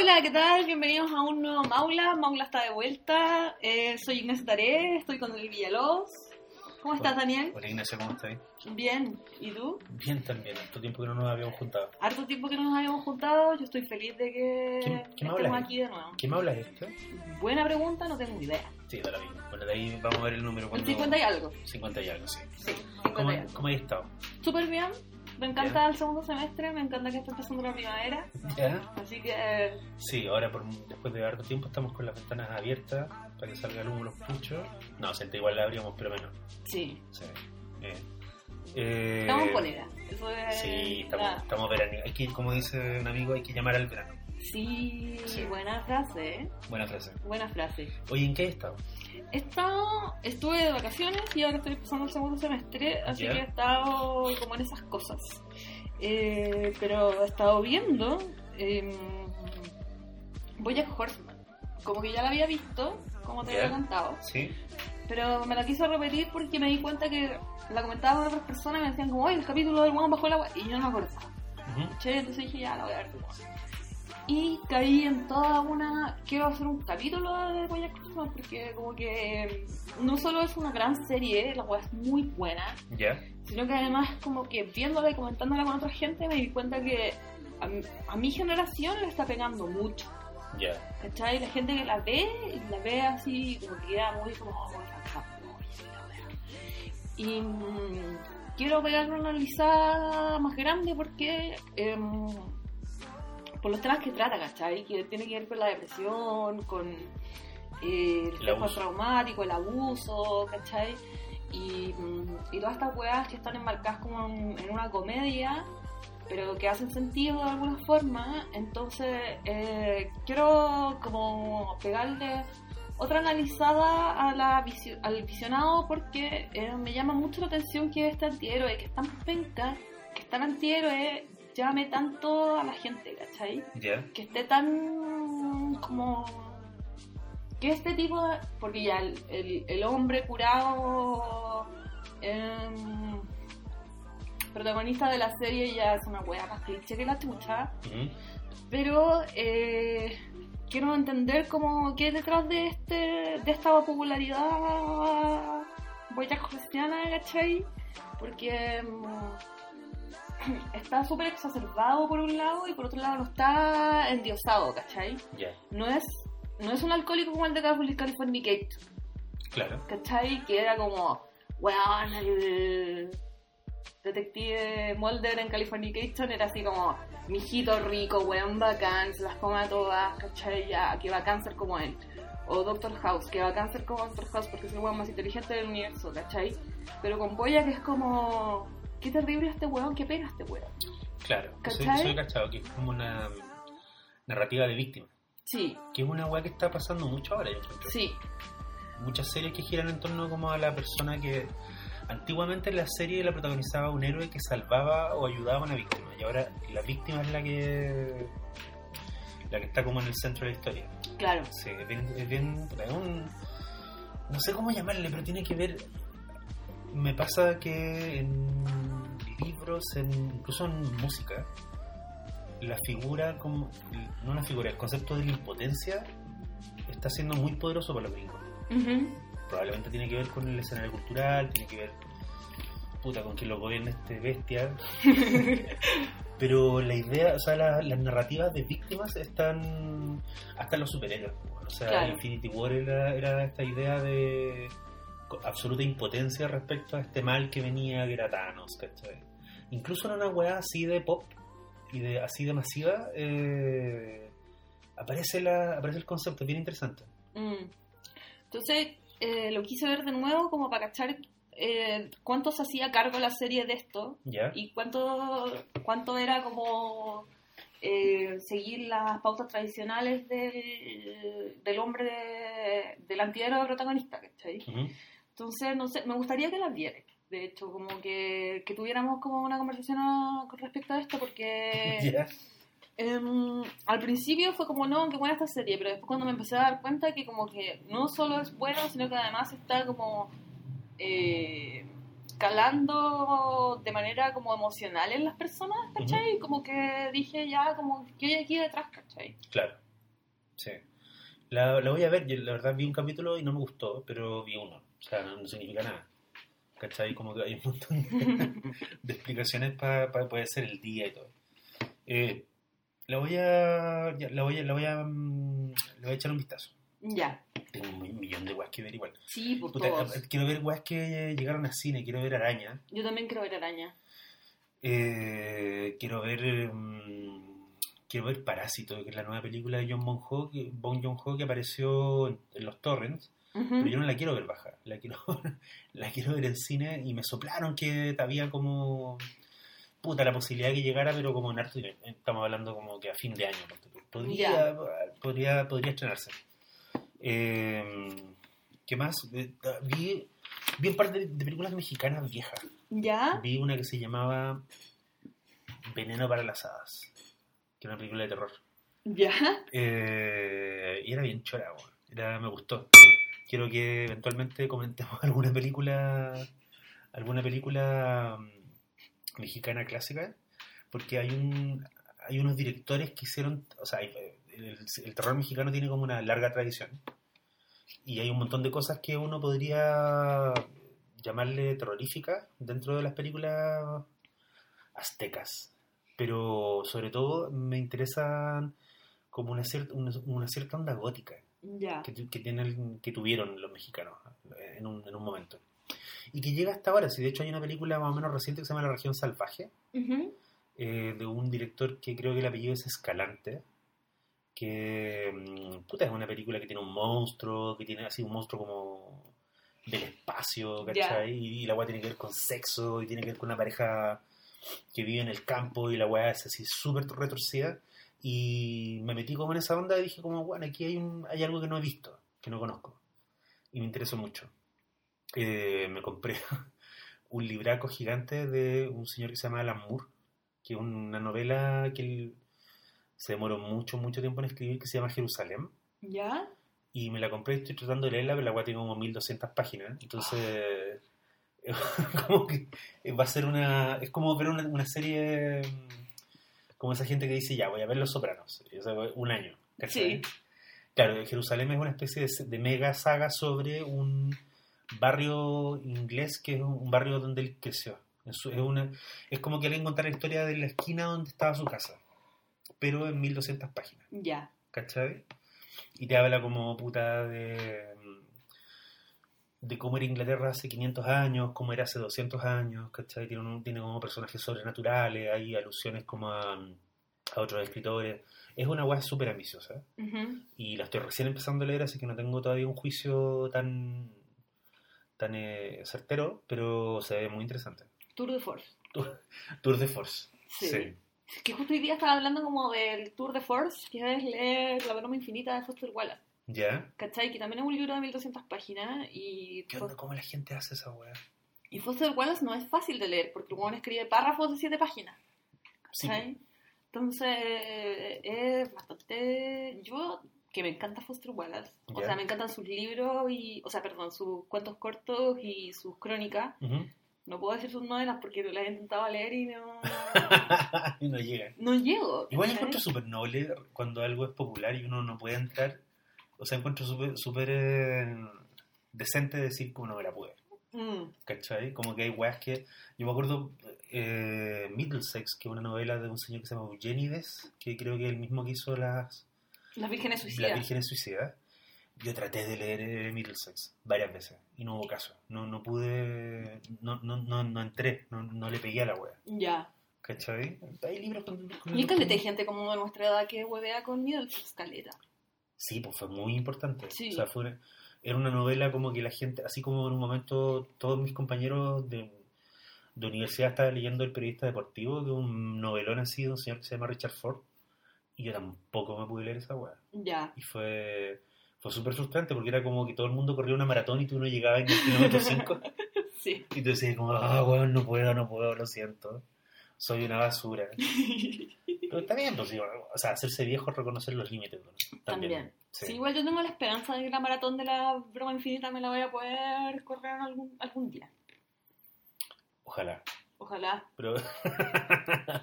Hola, ¿qué tal? Bienvenidos a un nuevo Maula. Maula está de vuelta. Eh, soy Ignacio Taré, estoy con el Villalobos. ¿Cómo estás, Daniel? Hola Ignacio, ¿cómo estás? Bien. ¿Y tú? Bien también, harto tiempo que no nos habíamos juntado. Harto tiempo que no nos habíamos juntado, yo estoy feliz de que ¿Qué- qué me estemos hablas? aquí de nuevo. ¿Qué me hablas de esto? Buena pregunta, no tengo idea. Sí, da lo mismo. Bueno, de ahí vamos a ver el número. Cuando... 50 y algo. 50 y algo, sí. Sí, ¿Cómo, 50 y algo. ¿Cómo has estado? Súper bien. Me encanta el segundo semestre, me encanta que esté empezando la primavera. ¿Ya? Así que Sí, ahora por, después de harto tiempo estamos con las ventanas abiertas para que salga el humo los puchos. No, siempre igual la abrimos, pero menos. sí, Sí. Eh, eh, estamos en polera. Eso es. Sí, estamos, nada. estamos veraniegos. Hay que, como dice un amigo, hay que llamar al verano. Sí, Sí. buena frase, ¿eh? Buena frase. Buena frase. Oye, ¿en qué has estado? He estado, estuve de vacaciones y ahora estoy empezando el segundo semestre, así que he estado como en esas cosas. Eh, pero he estado viendo eh, Bojack Horseman. Como que ya la había visto, como te había contado, Sí. pero me la quise repetir porque me di cuenta que la comentaba con otras personas y me decían como, oye, el capítulo del guan bajo el agua, y yo no me acordaba. ¿cachai? Entonces dije, ya, la voy a ver. Y caí en toda una... Quiero hacer un capítulo de Bojack Horseman porque como que no solo es una gran serie, la cual es muy buena, ¿Ya? sino que además como que viéndola y comentándola con otra gente me di cuenta que a, mi- a mi generación le está pegando mucho. Ya. ¿Cachai? La gente que la ve, la ve así, como que queda muy como, oh, wea". Y mm, quiero pegarle una analizada más grande porque, em, por los temas que trata, ¿cachai? Que tiene que ver con la depresión, con eh, el abuso. traumático, el abuso, ¿cachai? Y, mm, y todas estas weas que están enmarcadas como en, en una comedia, pero que hacen sentido de alguna forma. Entonces, eh, quiero como pegarle otra analizada a la visio- al visionado porque eh, me llama mucho la atención que este antihéroe, que es tan penca, que es tan antihéroe, llame tanto a la gente, ¿cachai? Que esté tan como que este tipo de- porque ya el, el- el hombre curado em, protagonista de la serie ya es una wea más cliché que la chucha Ujú. pero eh, quiero entender como qué hay detrás de este de esta popularidad boyac cristiana ¿cachai? porque mm, está súper exacerbado por un lado y por otro lado no está endiosado ¿cachai? Ya. no es no es un alcohólico como el de California- Californicate Claro. ¿cachai? que era como weón el detective Mulder en Californication era así como mijito rico, weón bacán, se las come a todas, ¿cachai? Ya, que bacán ser como él. O Doctor House, que bacán ser como Doctor House porque es el weón más inteligente del universo, ¿cachai? Pero con Boya que es como, qué terrible este weón, qué pena este weón. Claro. Soy, soy cachado, que es como una narrativa de víctima. Sí, Que es una weá que está pasando mucho ahora, yo sí, Muchas series que giran en torno como a la persona que... Antiguamente en la serie la protagonizaba un héroe que salvaba o ayudaba a una víctima. Y ahora la víctima es la que... La que está como en el centro de la historia. claro. Sí, es bien... Es bien es un- no sé cómo llamarle, pero tiene que ver... Me pasa que en libros, en, incluso en música, la figura, como no la figura, el concepto de la impotencia está siendo muy poderoso para los gringos. Ujú. Probablemente tiene que ver con el escenario cultural, tiene que ver, puta, con que lo gobierna este bestia. Pero la idea, o sea, la- las narrativas de víctimas están hasta en los superhéroes. O sea, Claro. Infinity War era, era esta idea de absoluta impotencia respecto a este mal que venía, que era Thanos, ¿cachai? Incluso en una weá así de pop y de así de masiva, eh, aparece, la, aparece el concepto, bien interesante. Mm. Entonces, eh, lo quise ver de nuevo como para cachar eh, cuánto se hacía cargo la serie de esto y cuánto, cuánto era como eh, seguir las pautas tradicionales del, del hombre, de- del antihéroe protagonista, ¿cachai? Ujú. Entonces, no sé, me gustaría que las vieras. De hecho, como que, que tuviéramos como una conversación a- con respecto a esto, porque Ya. Em, al principio fue como, no, qué buena esta serie, pero después cuando me empecé a dar cuenta que como que no solo es bueno, sino que además está como eh, calando de manera como emocional en las personas, ¿cachai? Como que dije ya, como, ¿qué hay aquí detrás, cachai? Claro. Sí. La, la voy a ver, yo la verdad vi un capítulo y no me gustó, pero vi uno. O sea, no, no significa nada. ¿Cachai? Como que hay un montón de, de explicaciones para poder ser el día y todo. Eh, la voy a. ya, la voy a. La voy a, le voy a echar un vistazo. Ya. Tengo un millón de weas que ver igual. Sí, por Puta, todos. eh, quiero ver weas que llegaron al cine, quiero ver Araña. Yo también quiero ver araña. Eh, quiero ver. mm, quiero ver Parásito, que es la nueva película de John Bong que, Bong Joon-ho que apareció en, en los torrents. Pero yo no la quiero ver baja, la quiero, la quiero ver en cine y me soplaron que había como puta la posibilidad que llegara, pero como en harto, estamos hablando como que a fin de año. Podría, podría, podría estrenarse. Eh, ¿Qué más? Eh, vi, vi un par de, de películas mexicanas viejas. ¿Ya? Vi una que se llamaba Veneno para las hadas, que era una película de terror. ¿Ya? Eh, y era bien chora, era, me gustó. Quiero que eventualmente comentemos alguna película, alguna película mm, mexicana clásica, porque hay un, hay unos directores que hicieron, o sea, el, terror mexicano tiene como una larga tradición y hay un montón de cosas que uno podría llamarle terroríficas dentro de las películas aztecas, pero sobre todo me interesan como una, una cierta onda gótica Que, tienen, que tuvieron los mexicanos eh, en un, en un momento. Y que llega hasta ahora, si de hecho hay una película más o menos reciente que se llama La región salvaje, eh, de un director que creo que el apellido es Escalante, que mm, puta, es una película que tiene un monstruo, que tiene así un monstruo como del espacio, ¿cachai? Y, la weá tiene que ver con sexo, y tiene que ver con una pareja que vive en el campo, y la weá es así súper retorcida. Y me metí como en esa onda y dije como, bueno, aquí hay, un, hay algo que no he visto, que no conozco. Y me interesó mucho. Eh, me compré un libraco gigante de un señor que se llama Alan Moore, que es una novela que él se demoró mucho, mucho tiempo en escribir, que se llama Jerusalén. ¿Ya? Y me la compré y estoy tratando de leerla, pero la weá tiene como 1200 páginas. Entonces, como que va a ser una. Es como ver una, una serie. Como esa gente que dice, ya, voy a ver Los Sopranos. Y, un año. ¿cachai? Sí. Claro, Jerusalén es una especie de, de mega saga sobre un barrio inglés que es un barrio donde él creció. Es, una, es como que alguien contara la historia de la esquina donde estaba su casa, pero en 1200 páginas. Ya. ¿cachai? Y te habla como puta de, de cómo era Inglaterra hace 500 años, cómo era hace 200 años, ¿cachai? Tiene, un- tiene como personajes sobrenaturales, hay alusiones como a, a otros escritores. Es una weá súper ambiciosa Ujú. y la estoy recién empezando a leer, así que no tengo todavía un juicio tan, tan eh, certero, pero se ve muy interesante. Tour de Force. Tour de Force. Sí. Que justo hoy día estaba hablando como del Tour de Force, que es leer La broma infinita de Foster Wallace. ¿Ya? ¿Cachai? Que también es un libro de 1200 páginas y, ¿Qué onda? ¿Cómo la gente hace esa weá? y Foster Wallace no es fácil de leer porque weón escribe párrafos de 7 páginas. Sí, ¿cachai? Entonces, es bastante. Yo, que me encanta Foster Wallace. O Ya. sea, me encantan sus libros y. O sea, perdón, sus cuentos cortos y sus crónicas. Ujú. No puedo decir sus novelas porque las he intentado leer y no. y no llega. No llego. Igual encuentro súper noble cuando algo es popular y uno no puede entrar. O sea, encuentro súper eh, decente decir como no me la pude. Mm, ¿Cachai? Como que hay weas que. Yo me acuerdo eh, Middlesex, que es una novela de un señor que se llama Eugenides, que creo que es el mismo que hizo las, Las vírgenes las suicidas. Vírgenes Suicidas. Yo traté de leer eh, Middlesex varias veces y no hubo caso. No, no pude. No, no, no, no entré, no, no le pegué a la wea. Ya. ¿Cachai? Hay libros con. con- Y caleta hay gente como de nuestra edad que huevea con Middlesex caleta. Sí, pues fue muy importante. Sí. O sea, fue una- era una novela como que la gente, así como en un momento todos mis compañeros de, de universidad estaban leyendo El periodista deportivo, que es un novelón así de un señor que se llama Richard Ford, y yo tampoco me pude leer esa weá. Ya. Y fue, fue súper frustrante porque era como que todo el mundo corría una maratón y tú no llegabas en el kilómetro 5 Sí. y tú decías como, ah, weón, no puedo, no puedo, lo siento. Soy una basura. Pero está bien, pues, o sea, hacerse viejo es reconocer los límites. ¿no? También. sí. Sí, igual yo tengo la esperanza de que la maratón de la broma infinita me la voy a poder correr algún, algún día. Ojalá. Ojalá. Pero,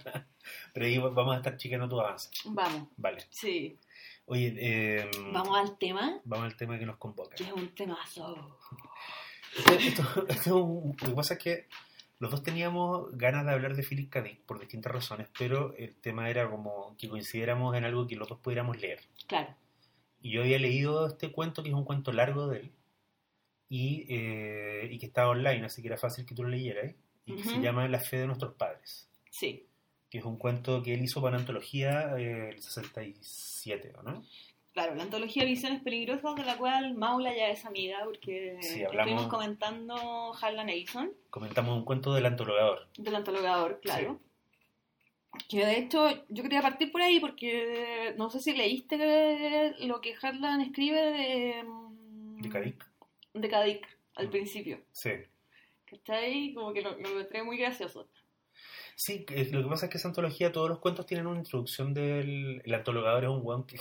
pero ahí vamos a estar chequeando tu avance. Vamos. Vale. Sí. Oye, eh, Vamos al tema, vamos al tema que nos convoca. que es un temazo. Esto- esto- esto lo que pasa es que los dos teníamos ganas de hablar de Philip K. Dick por distintas razones, pero el tema era como que coincidiéramos en algo que los dos pudiéramos leer. Claro. Y yo había leído este cuento, que es un cuento largo de él, y, eh, y que estaba online, así que era fácil que tú lo leyeras, y que se llama La fe de nuestros padres, Sí. que es un cuento que él hizo para una antología eh, el 67, ¿o no? Claro, la antología Visiones Peligrosas, de la cual Maula ya es amiga, porque Sí, hablamos- estuvimos comentando Harlan Ellison, Comentamos un cuento del antologador. del antologador, claro. Que de hecho, yo quería partir por ahí porque no sé si leíste lo que Harlan escribe de. mm, ¿De K. Dick? De Kadik, al Mm. principio. Sí. ¿Cachai? Como que lo, lo encontré muy gracioso. Sí, lo que pasa es que esa antología, todos los cuentos tienen una introducción del... El antologador es un weón que...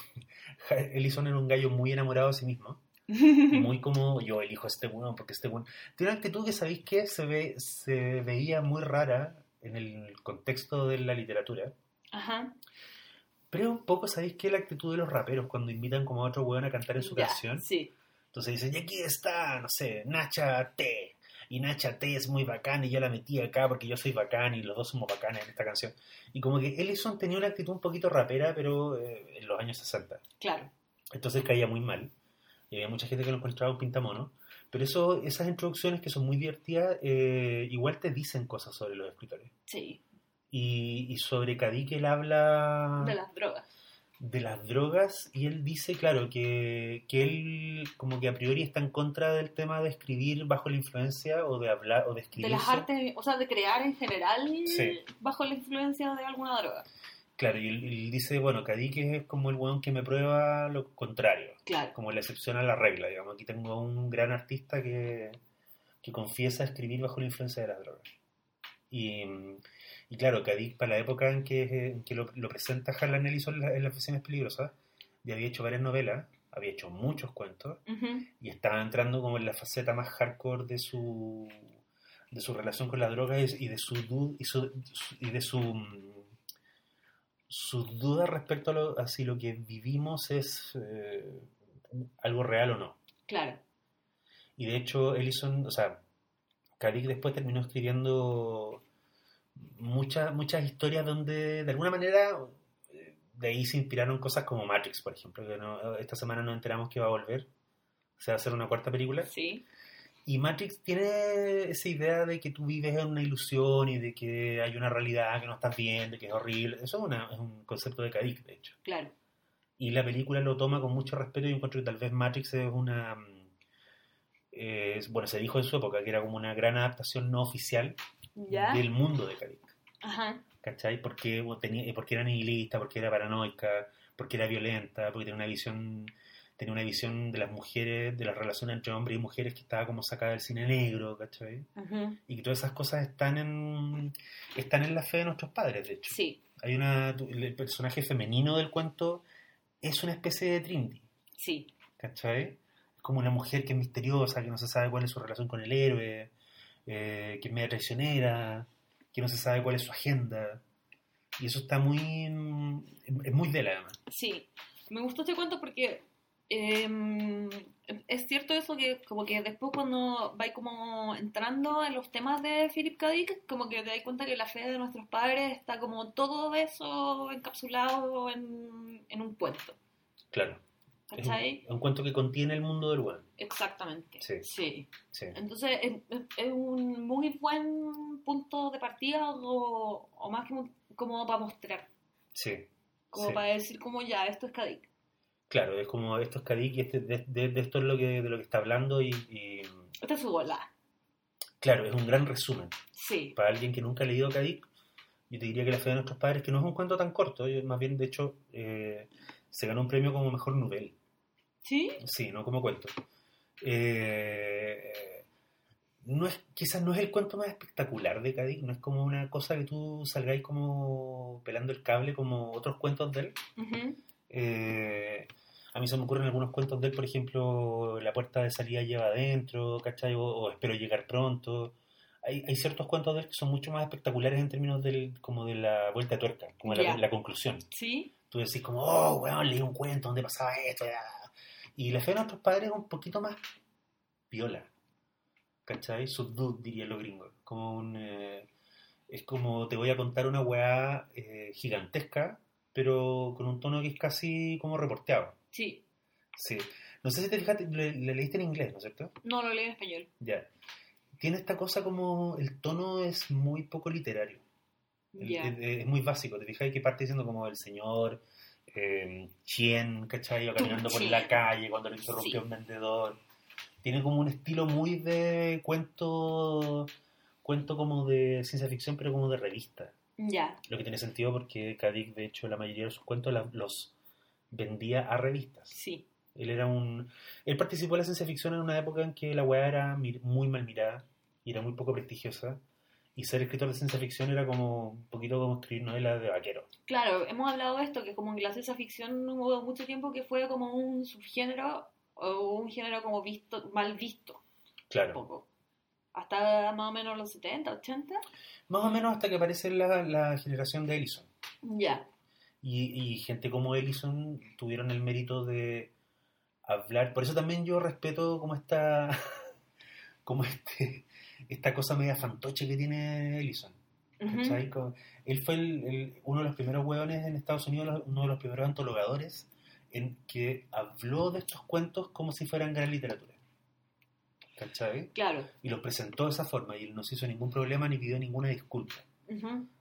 Ellison era un gallo muy enamorado de sí mismo. Muy como yo elijo a este weón porque este weón... Tiene una actitud que, ¿sabéis qué? Se, ve, se veía muy rara en el contexto de la literatura. Ajá. Pero un poco, ¿sabéis qué? La actitud de los raperos cuando invitan como a otro weón a cantar en su Ya, canción. Sí. Entonces dicen, y aquí está, no sé, Nacha T. Y Nacha T es muy bacán y yo la metí acá porque yo soy bacán y los dos somos bacanes en esta canción. Y como que Ellison tenía una actitud un poquito rapera, pero eh, en los años 60. Claro. Entonces caía muy mal. Y había mucha gente que lo encontraba un pintamono. Pero eso, esas introducciones que son muy divertidas, eh, igual te dicen cosas sobre los escritores. Sí. Y, y sobre Kadik él habla De las drogas. De las drogas y él dice, claro, que, que él como que a priori está en contra del tema de escribir bajo la influencia o de hablar o de De escribir. las artes, o sea, de crear en general Sí. bajo la influencia de alguna droga. Claro, y él, él dice, bueno, Kadik es como el weón que me prueba lo contrario, Claro. como la excepción a la regla, digamos. Aquí tengo a un gran artista que, que confiesa escribir bajo la influencia de las drogas. Y, y claro, Kadik, para la época en que, en que lo, lo presenta Harlan Ellison en, la- en las oficinas peligrosas, ya había hecho varias novelas, había hecho muchos cuentos, y estaba entrando como en la faceta más hardcore de su de su relación con la droga y de su y, su- y de su mm, sus dudas respecto a, lo, a si lo que vivimos es eh, algo real o no. Claro. Y de hecho, Ellison, o sea, Kadik después terminó escribiendo muchas muchas historias donde de alguna manera eh, de ahí se inspiraron cosas como Matrix, por ejemplo, que no- esta semana nos enteramos que va a volver. Se va a hacer una cuarta película. Sí. Y Matrix tiene esa idea de que tú vives en una ilusión y de que hay una realidad que no estás viendo, que es horrible. Eso es, una- es un concepto de Kadik, de hecho. Claro. Y la película lo toma con mucho respeto y encuentro que tal vez Matrix es una... es- bueno, se dijo en su época que era como una gran adaptación no oficial ¿Ya? del mundo de Kadik. Ajá. ¿Cachai? Porque, tenía, porque era nihilista, porque era paranoica, porque era violenta, porque tenía una visión tenía una visión de las mujeres, de las relaciones entre hombres y mujeres que estaba como sacada del cine negro, ¿cachai? Y que todas esas cosas están en están en la fe de nuestros padres, de hecho. Sí. Hay una el personaje femenino del cuento es una especie de Trinity, Sí. ¿cachai? Es como una mujer que es misteriosa, que no se sabe cuál es su relación con el héroe, eh, que es media traicionera, que no se sabe cuál es su agenda. Y eso está muy. es muy de la además. Sí, me gustó este cuento porque em, es cierto eso que como que después cuando vais como entrando en los temas de Philip K. Dick, como que te das cuenta que la fe de nuestros padres está como todo eso encapsulado en, en un cuento, Claro. ¿Cachai? es un cuento que contiene el mundo del web. Exactamente. Sí. sí. Sí. Entonces es, un muy buen punto de partida o, o más que un- como para mostrar, Sí. como Sí. para decir como ya, esto es K. Dick. Claro, es como esto es Kadik y este, de, de- de esto es lo que, de lo que está hablando y, y, Esta es su bola. claro, es un gran resumen. Sí. Para alguien que nunca ha leído Kadik, yo te diría que La fe de nuestros padres, que no es un cuento tan corto, más bien de hecho eh, se ganó un premio como mejor novel. ¿Sí? Sí, no como cuento. Eh, no es, quizás no es el cuento más espectacular de Kadik, no es como una cosa que tú salgáis como pelando el cable como otros cuentos de él. Eh, a mí se me ocurren algunos cuentos de él, por ejemplo, La puerta de salida lleva adentro, ¿cachai? O, o Espero llegar pronto. hay, hay ciertos cuentos de él que son mucho más espectaculares en términos del, como de la vuelta de tuerca, como la conclusión. Sí, Tú decís como, oh, weón, leí un cuento donde pasaba esto. ya". Y la fe de nuestros padres es un poquito más viola. ¿Cachai? Subdued, dirían los gringos. Como un... eh, es como te voy a contar una weá eh, gigantesca, pero con un tono que es casi como reporteado. sí. Sí. No sé si te fijaste, le, le leíste en inglés, ¿no es cierto? No lo leí en español. Ya. Tiene esta cosa como el tono es muy poco literario. Es, es muy básico. Te fijas que parte diciendo como el señor eh, Chien, ¿cachai? Iba caminando por la calle cuando lo interrumpió Sí. un vendedor. Tiene como un estilo muy de cuento, cuento como de ciencia ficción, pero como de revista. Ya. Lo que tiene sentido porque Kadik, de hecho, la mayoría de sus cuentos la- los vendía a revistas. Sí. Él era un. Él participó en la ciencia ficción en una época en que la weá era muy mal mirada y era muy poco prestigiosa. Y ser escritor de ciencia ficción era como un poquito como escribir novelas de vaquero. Claro, hemos hablado de esto, que como en la ciencia ficción hubo mucho tiempo que fue como un subgénero o un género como visto, mal visto, un Claro. poco. Hasta más o menos los 70, 80. Más o menos hasta que aparece la, la generación de Ellison. Ya. Y, y gente como Ellison tuvieron el mérito de hablar. Por eso también yo respeto como esta. como este. Esta cosa media fantoche que tiene Ellison. Él fue el- el- uno de los primeros hueones en Estados Unidos, uno de los primeros antologadores en que habló de estos cuentos como si fueran gran literatura. ¿Cachai? Claro. Y los presentó de esa forma y él no se hizo ningún problema ni pidió ninguna disculpa.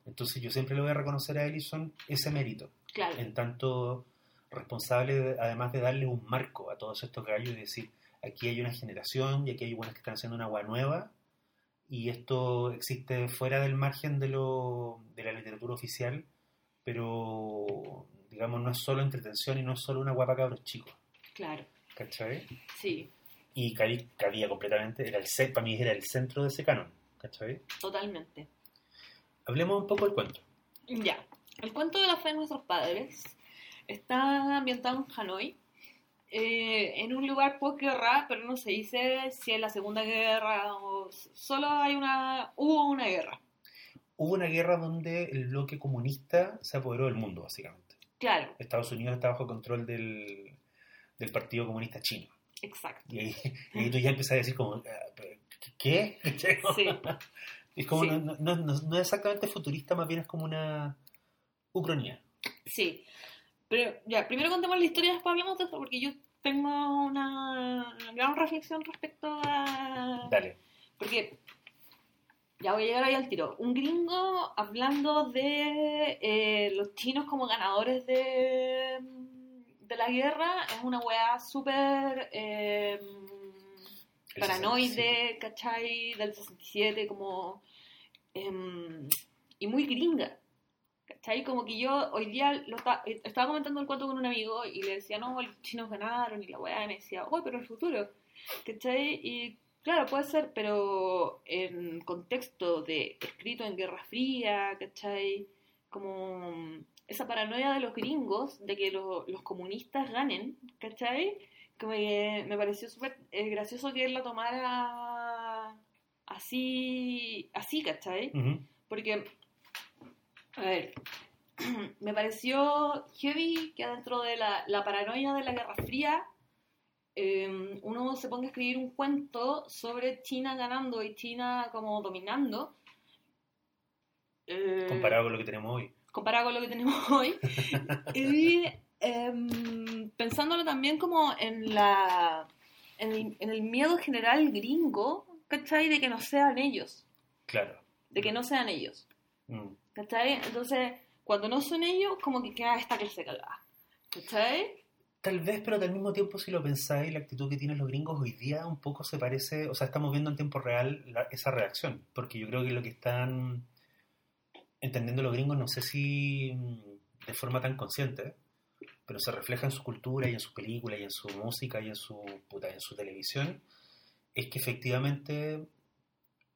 Entonces yo siempre le voy a reconocer a Ellison ese mérito, Claro. en tanto responsable, de- además de darle un marco a todos estos gallos y decir, aquí hay una generación y aquí hay buenas que están haciendo una agua nueva y esto existe fuera del margen de, lo, de la literatura oficial, pero digamos no es solo entretención y no es solo una guapa cabros chicos, Claro. ¿cachai? Sí, Y cabía, cabía completamente, era el, para mí era el centro de ese canon, ¿cachai? totalmente. Hablemos un poco del cuento. Ya. El cuento de la fe de nuestros padres está ambientado en Hanoi, eh, en un lugar posguerra, pero no se dice si es la Segunda Guerra o solo hay una hubo una guerra. Hubo una guerra donde el bloque comunista se apoderó del mundo, básicamente. Claro, Estados Unidos está bajo control del, del Partido Comunista Chino. exacto. Y ahí, y ahí tú ya empiezas a decir como, ah, ¿qué? Sí. Es como, Sí. no, no, no- no es exactamente futurista, más bien es como una ucronía. Sí. Pero ya, primero contemos la historia, después hablemos de esto, porque yo tengo una gran reflexión respecto a... Dale. Porque ya voy a llegar ahí al tiro. Un gringo hablando de eh, los chinos como ganadores de, de la guerra es una weá súper eh, paranoide, ¿cachai? Del 67, como... em, y muy gringa. ¿Cachai? Como que yo hoy día lo esta- estaba comentando el cuento con un amigo y le decía, no, los chinos ganaron y la weá, y me decía, oh, pero el futuro. ¿Cachai? Y claro, puede ser, pero en contexto de escrito en Guerra Fría, ¿cachai? Como esa paranoia de los gringos de que lo- los comunistas ganen, ¿cachai? Como que me pareció súper eh, gracioso que él la tomara así, así, ¿cachai? Ujú. Porque, a ver, me pareció heavy que dentro de la, la paranoia de la Guerra Fría eh, uno se ponga a escribir un cuento sobre China ganando y China como dominando. Eh, Comparado con lo que tenemos hoy. comparado con lo que tenemos hoy. y em, pensándolo también como en la en el, en el miedo general gringo, ¿cachai? De que no sean ellos, Claro. de que no sean ellos. Mm. ¿Cachai? Entonces, cuando no son ellos, como que queda esta clase cagada. ¿Cachai? Tal vez, pero al mismo tiempo, si lo pensáis, la actitud que tienen los gringos hoy día un poco se parece, o sea, estamos viendo en tiempo real esa reacción, porque yo creo que lo que están entendiendo los gringos, no sé si mm, de forma tan consciente, pero se refleja en su cultura y en sus películas y en su música y en su, puta, en su televisión, es que efectivamente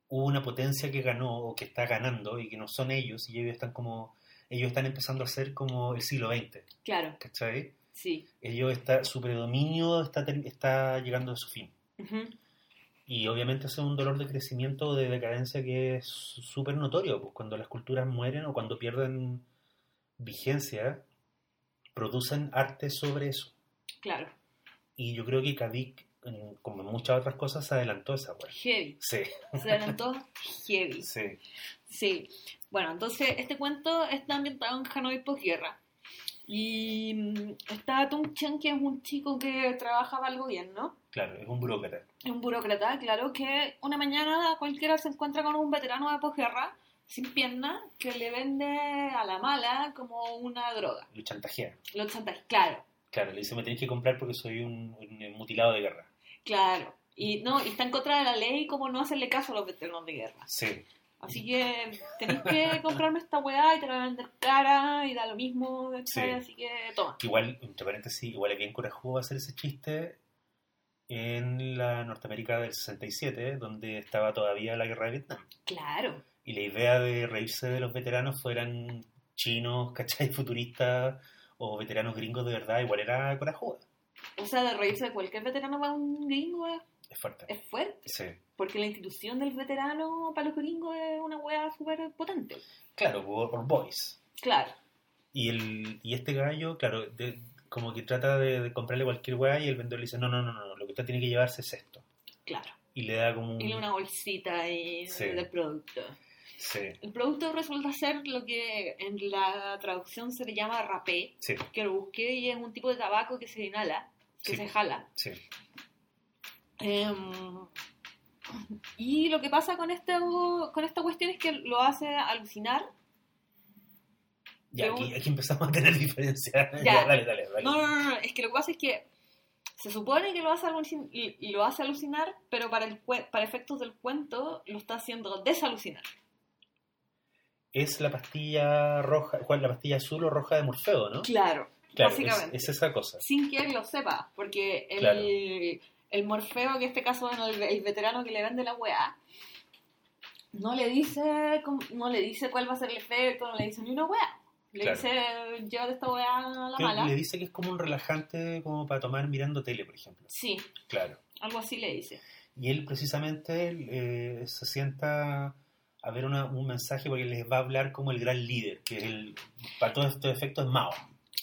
hubo una potencia que ganó o que está ganando y que no son ellos y ellos están como, ellos están empezando a ser como el siglo XX, Claro, ¿cachai? sí. ellos está, su predominio está, está llegando a su fin. Ujú. Y obviamente es un dolor de crecimiento o de decadencia que es súper notorio, pues cuando las culturas mueren o cuando pierden vigencia, producen arte sobre eso. Claro. Y yo creo que Kadik, como en muchas otras cosas, se adelantó esa weá. Heavy. Sí, Se adelantó heavy. sí. Sí. Bueno, entonces este cuento está ambientado en Hanoi posguerra. Y mm, está Tung Chen, que es un chico que trabaja para el gobierno. Claro, es un burócrata. Es un burócrata, claro, que una mañana cualquiera se encuentra con un veterano de posguerra sin pierna que le vende a la mala como una droga. Lo chantajea. Lo chantaje, claro, Claro, le dice, me tenéis que comprar porque soy un, un mutilado de guerra. Claro. Y no, y está en contra de la ley como no hacerle caso a los veteranos de guerra. Sí, Así que tenéis que comprarme esta weá y te la voy a vender cara y da lo mismo. Sí. Así que toma. Igual, entre paréntesis, igual es bien corajudo hacer ese chiste en la Norteamérica del 67, donde estaba todavía la guerra de Vietnam. Claro, Y la idea de reírse de los veteranos fueran chinos, ¿cachai? Futuristas o veteranos gringos de verdad, igual era corajuda. O sea, de reírse de cualquier veterano para un gringo es, Es fuerte. es fuerte, Sí. porque la institución del veterano para los gringos es una weá súper potente. Claro, por, por boys. Claro, Y, el, y este gallo, claro, de- como que trata de, de comprarle cualquier weá y el vendedor le dice, no, no, no, no, lo que usted tiene que llevarse es esto. claro. Y le da como un... Y una bolsita ahí Sí. del producto. Sí, El producto resulta ser lo que en la traducción se le llama rapé, sí, que lo busqué y es un tipo de tabaco que se inhala, que Sí. se jala. sí. Em, y lo que pasa con, esto, con esta cuestión es que lo hace alucinar. Ya, aquí, aquí empezamos a tener. Ya. Ya, dale, dale, dale. No, no, no, no, es que lo que pasa es que se supone que lo hace, alucin- y- y lo hace alucinar, pero para, el, para efectos del cuento lo está haciendo desalucinar. Es la pastilla roja, ¿cuál? La pastilla azul o roja de Morfeo, ¿no? Claro, Claro, es, básicamente. es esa cosa. Sin que él lo sepa, porque el, Claro. el Morfeo, que en este caso es el, el veterano que le vende la weá, no le dice no le dice cuál va a ser el efecto, no le dice ni una weá. Le Claro. dice, llévate esta weá a la Creo mala. le dice que es como un relajante como para tomar mirando tele, por ejemplo. Sí, Claro. algo así le dice. Y él precisamente eh, se sienta a ver una- un mensaje porque les va a hablar como el gran líder, que es el, para todos estos efectos es Mao.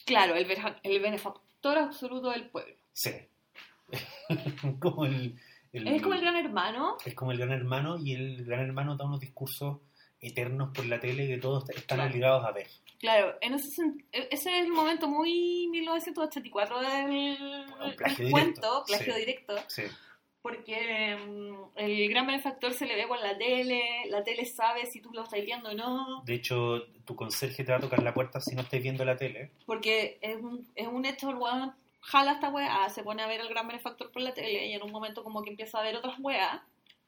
Claro, el, el benefactor absoluto del pueblo. Sí. como el, el- Es como el gran hermano. es como el gran hermano y el gran hermano da unos discursos eternos por la tele que todos están Claro. obligados a ver. Claro, en ese, e- ese es el momento muy 1984 del, Un plagio cuento, plagio sí. directo. Sí, Porque mm, el gran benefactor se le ve con la tele, la tele sabe si tú lo estás viendo o no, de hecho, tu conserje te va a tocar la puerta si no estáis viendo la tele. porque es un, es un hecho, el weón jala esta weá, se pone a ver al gran benefactor por la tele y en un momento como que empieza a ver otras weas,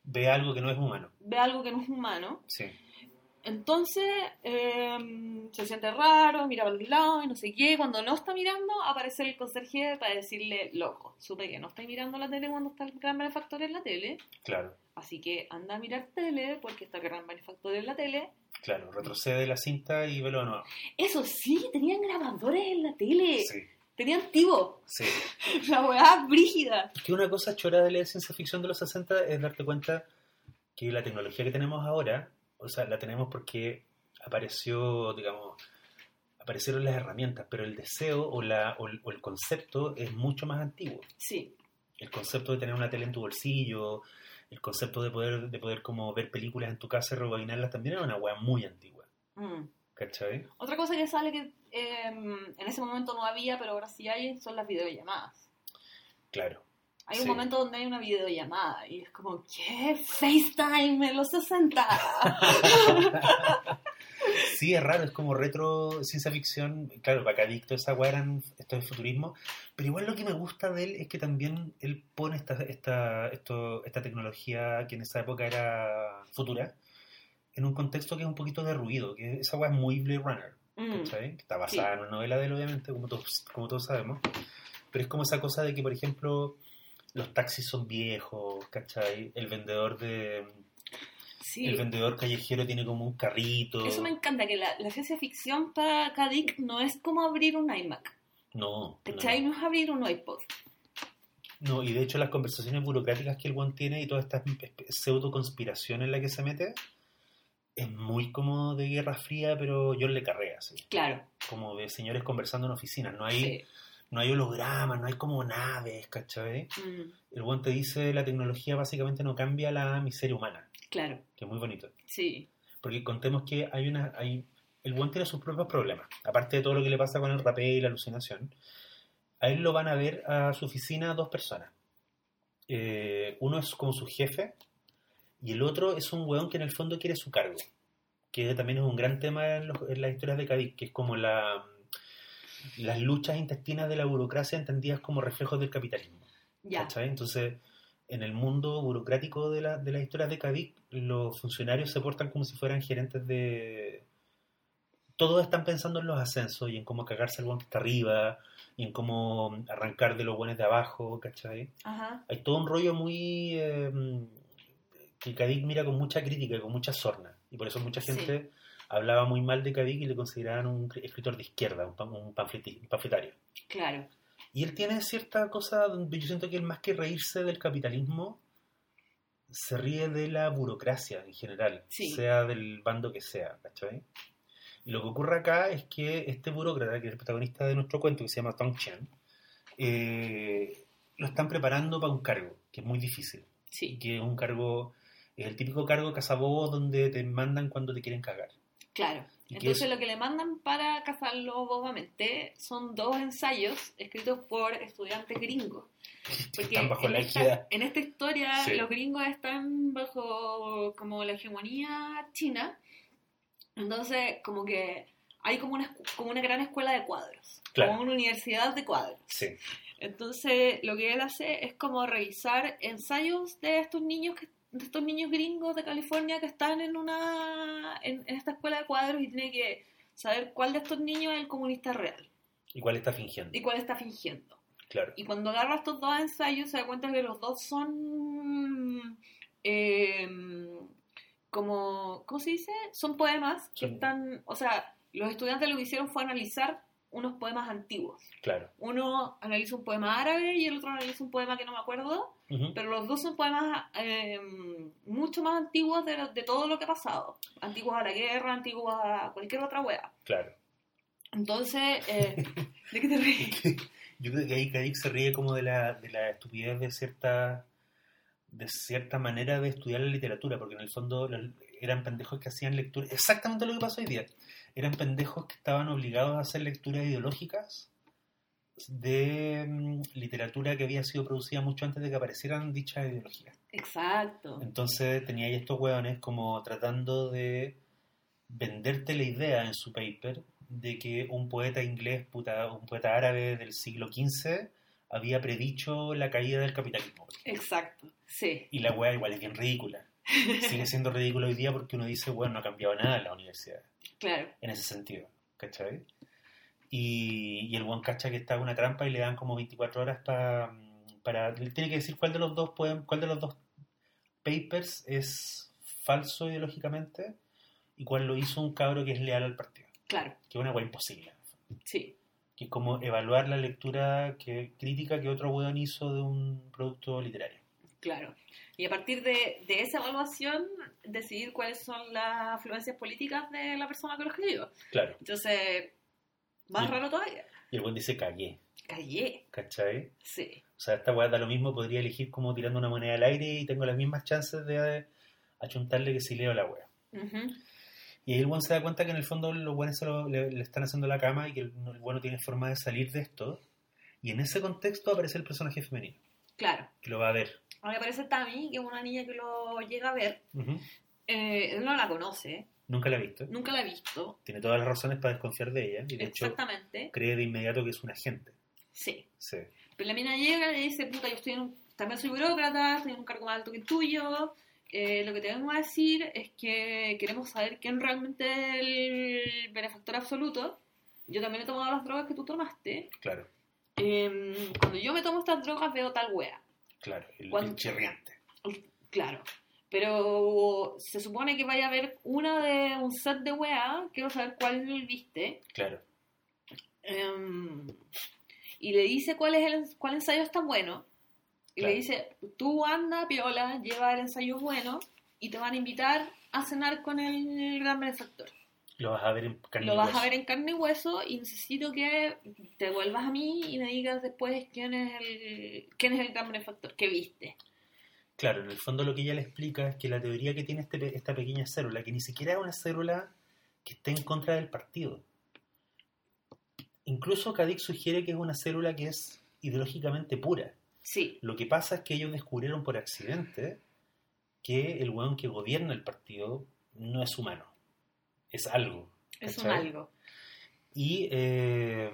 Ve algo que no es humano. ve algo que no es humano, Sí, entonces eh, se siente raro, mira para el lado y no sé qué, cuando no está mirando aparece el conserje para decirle, loco, supe que no estáis mirando la tele cuando está el gran benefactor en la tele, claro, así que anda a mirar tele porque está el gran benefactor en la tele claro. Retrocede la cinta y velo de nuevo. Eso sí, tenían grabadores en la tele. Sí, Tenían tivo. sí. La weá brígida. Es que una cosa chora de leer ciencia ficción de los 60 es darte cuenta que la tecnología que tenemos ahora, o sea, la tenemos porque apareció, digamos, aparecieron las herramientas, pero el deseo o, la, o, el, o el concepto es mucho más antiguo. Sí. El concepto de tener una tele en tu bolsillo, el concepto de poder, de poder como ver películas en tu casa y rebobinarlas también era una weá muy antigua. Mm. ¿Cachai? Otra cosa que sale que eh, en ese momento no había, pero ahora sí hay, son las videollamadas. Claro. Hay Sí. un momento donde hay una videollamada y es como, ¿qué? FaceTime en los 60. Sí, es raro, es como retro ciencia ficción. Claro, para que adicto esa weá eran esto es futurismo. Pero igual lo que me gusta de él es que también él pone esta, esta, esto, esta tecnología que en esa época era futura en un contexto que es un poquito de ruido, que esa weá es muy Blade Runner. Mm. Que Está basada en una novela de él, obviamente, como todos, como todos sabemos. Pero es como esa cosa de que, por ejemplo, los taxis son viejos, ¿cachai? El vendedor de... Sí. El vendedor callejero tiene como un carrito. Eso me encanta, que la, la ciencia ficción para Kadik no es como abrir un iMac. No, no. ¿Cachai? No es abrir un iPod. No, y de hecho las conversaciones burocráticas que el one tiene y toda esta pseudo conspiración en la que se mete es muy como de Guerra Fría, pero yo le carré así. Claro. Como de señores conversando en oficinas. No hay, Sí. No hay hologramas, no hay como naves, ¿cachai? Mm, El one te dice la tecnología básicamente no cambia la miseria humana, claro. que es muy bonito. Sí. Porque contemos que hay una. Hay, el buen tiene sus propios problemas. Aparte de todo lo que le pasa con el rapé y la alucinación. A él lo van a ver a su oficina dos personas. Eh, uno es como su jefe y el otro es un weón que en el fondo quiere su cargo. Que también es un gran tema en, los- en las historias de Cádiz, que es como la, las luchas intestinas de la burocracia entendidas como reflejos del capitalismo. Ya. ¿Cachai? Entonces, en el mundo burocrático de, la, de las historias de Cádiz, los funcionarios se portan como si fueran gerentes de... Todos están pensando en los ascensos y en cómo cagarse al buen que está arriba y en cómo arrancar de los buenos de abajo, ¿cachai? Ajá. Hay todo un rollo muy... eh, que Cádiz mira con mucha crítica y con mucha sorna. Y por eso mucha Sí. Hablaba muy mal de Cádiz y le consideraban un escritor de izquierda, un, un panfletario. Claro. Y él tiene cierta cosa donde yo siento que él más que reírse del capitalismo, se ríe de la burocracia en general, Sí. sea del bando que sea, ¿cachai? Y lo que ocurre acá es que este burócrata, que es el protagonista de nuestro cuento, que se llama Tong Chen, eh, lo están preparando para un cargo, que es muy difícil, Sí. que es un cargo, es el típico cargo cazabobos donde te mandan cuando te quieren cagar. Claro. Entonces es- lo que le mandan para cazarlo bobamente son dos ensayos escritos por estudiantes gringos. Porque Están bajo en, la esta, en esta historia Sí. los gringos están bajo como la hegemonía china. Entonces como que hay como una, como una gran escuela de cuadros. Claro. Como una universidad de cuadros. Sí, Entonces, lo que él hace es como revisar ensayos de estos niños que de estos niños gringos de California que están en una en, en esta escuela de cuadros y tiene que saber cuál de estos niños es el comunista real igual está fingiendo, y cuál está fingiendo. claro. Y cuando agarra estos dos ensayos se da cuenta que los dos son eh, como ¿cómo se dice? Son poemas que están, o sea, los estudiantes lo que hicieron fue analizar unos poemas antiguos Claro. uno analiza un poema árabe y el otro analiza un poema que no me acuerdo, pero los dos son poemas eh, mucho más antiguos de, lo- de todo lo que ha pasado. Antiguos a la guerra, antiguos a cualquier otra wea. Claro. Entonces, eh, ¿de qué te ríes? Yo creo que ahí Kadik se ríe como de la, de la estupidez de cierta de cierta manera de estudiar la literatura, porque en el fondo eran pendejos que hacían lecturas, exactamente lo que pasó hoy día, eran pendejos que estaban obligados a hacer lecturas ideológicas de mm, literatura que había sido producida mucho antes de que aparecieran dichas ideologías. Exacto. Entonces tenía ahí estos hueones como tratando de venderte la idea en su paper de que un poeta inglés, puta, un poeta árabe del siglo XV había predicho la caída del capitalismo. Exacto. Sí. Y la hueá igual es bien ridícula. Sigue siendo ridícula hoy día porque uno dice, bueno, no ha cambiado nada en la universidad, Claro. en ese sentido, ¿cachai? Y, y el buen cacha que está en una trampa y le dan como 24 horas pa- para... Tiene que decir cuál de los dos pueden, cuál de los dos papers es falso ideológicamente y cuál lo hizo un cabro que es leal al partido. Claro. Que es una hueá imposible. Sí. Que es como evaluar la lectura que, crítica que otro weón hizo de un producto literario. Claro. Y a partir de, de esa evaluación, decidir cuáles son las influencias políticas de la persona que lo escribió. Claro. Entonces, más raro todavía. Y el buen dice cagué, Callé. ¿cachai? Sí. O sea, esta weá da lo mismo, podría elegir como tirando una moneda al aire y tengo las mismas chances de achuntarle que si leo la weá. Ujú. Y ahí el buen se da cuenta que en el fondo los buenos se lo- le, le están haciendo la cama y que el, el bueno tiene forma de salir de esto. Y en ese contexto aparece el personaje femenino, Claro. que lo va a ver. A mí me parece Tami, que es una niña que lo llega a ver. Ujú. Eh, él no la conoce, Nunca la ha visto. nunca la ha visto. Tiene todas las razones para desconfiar de ella. Y de hecho, Exactamente. cree de inmediato que es un agente. Sí. Sí. Pero la mina llega y le dice, puta, yo estoy en un- también soy burócrata, estoy en un cargo más alto que el tuyo. Eh, lo que te vengo a decir es que queremos saber quién realmente es el benefactor absoluto. Yo también he tomado las drogas que tú tomaste. Claro, Eh, cuando yo me tomo estas drogas veo tal wea. Claro. El, Cuando- el chirriante. Claro. Pero se supone que vaya a haber una de un set de wea. Quiero saber cuál viste. Claro. Em, y le dice cuál es el cuál ensayo está bueno. Y Claro. le dice, tú anda, piola, lleva el ensayo bueno y te van a invitar a cenar con el gran benefactor. Lo vas a ver en carne Lo y vas a hueso. ver en carne y hueso y necesito que te vuelvas a mí y me digas después quién es el, quién es el gran benefactor que viste. Claro, en el fondo lo que ella le explica es que la teoría que tiene este esta pequeña célula, que ni siquiera es una célula que esté en contra del partido. Incluso Kadik sugiere que es una célula que es ideológicamente pura. Sí, Lo que pasa es que ellos descubrieron por accidente que el weón que gobierna el partido no es humano, es algo. es un algo. Y eh,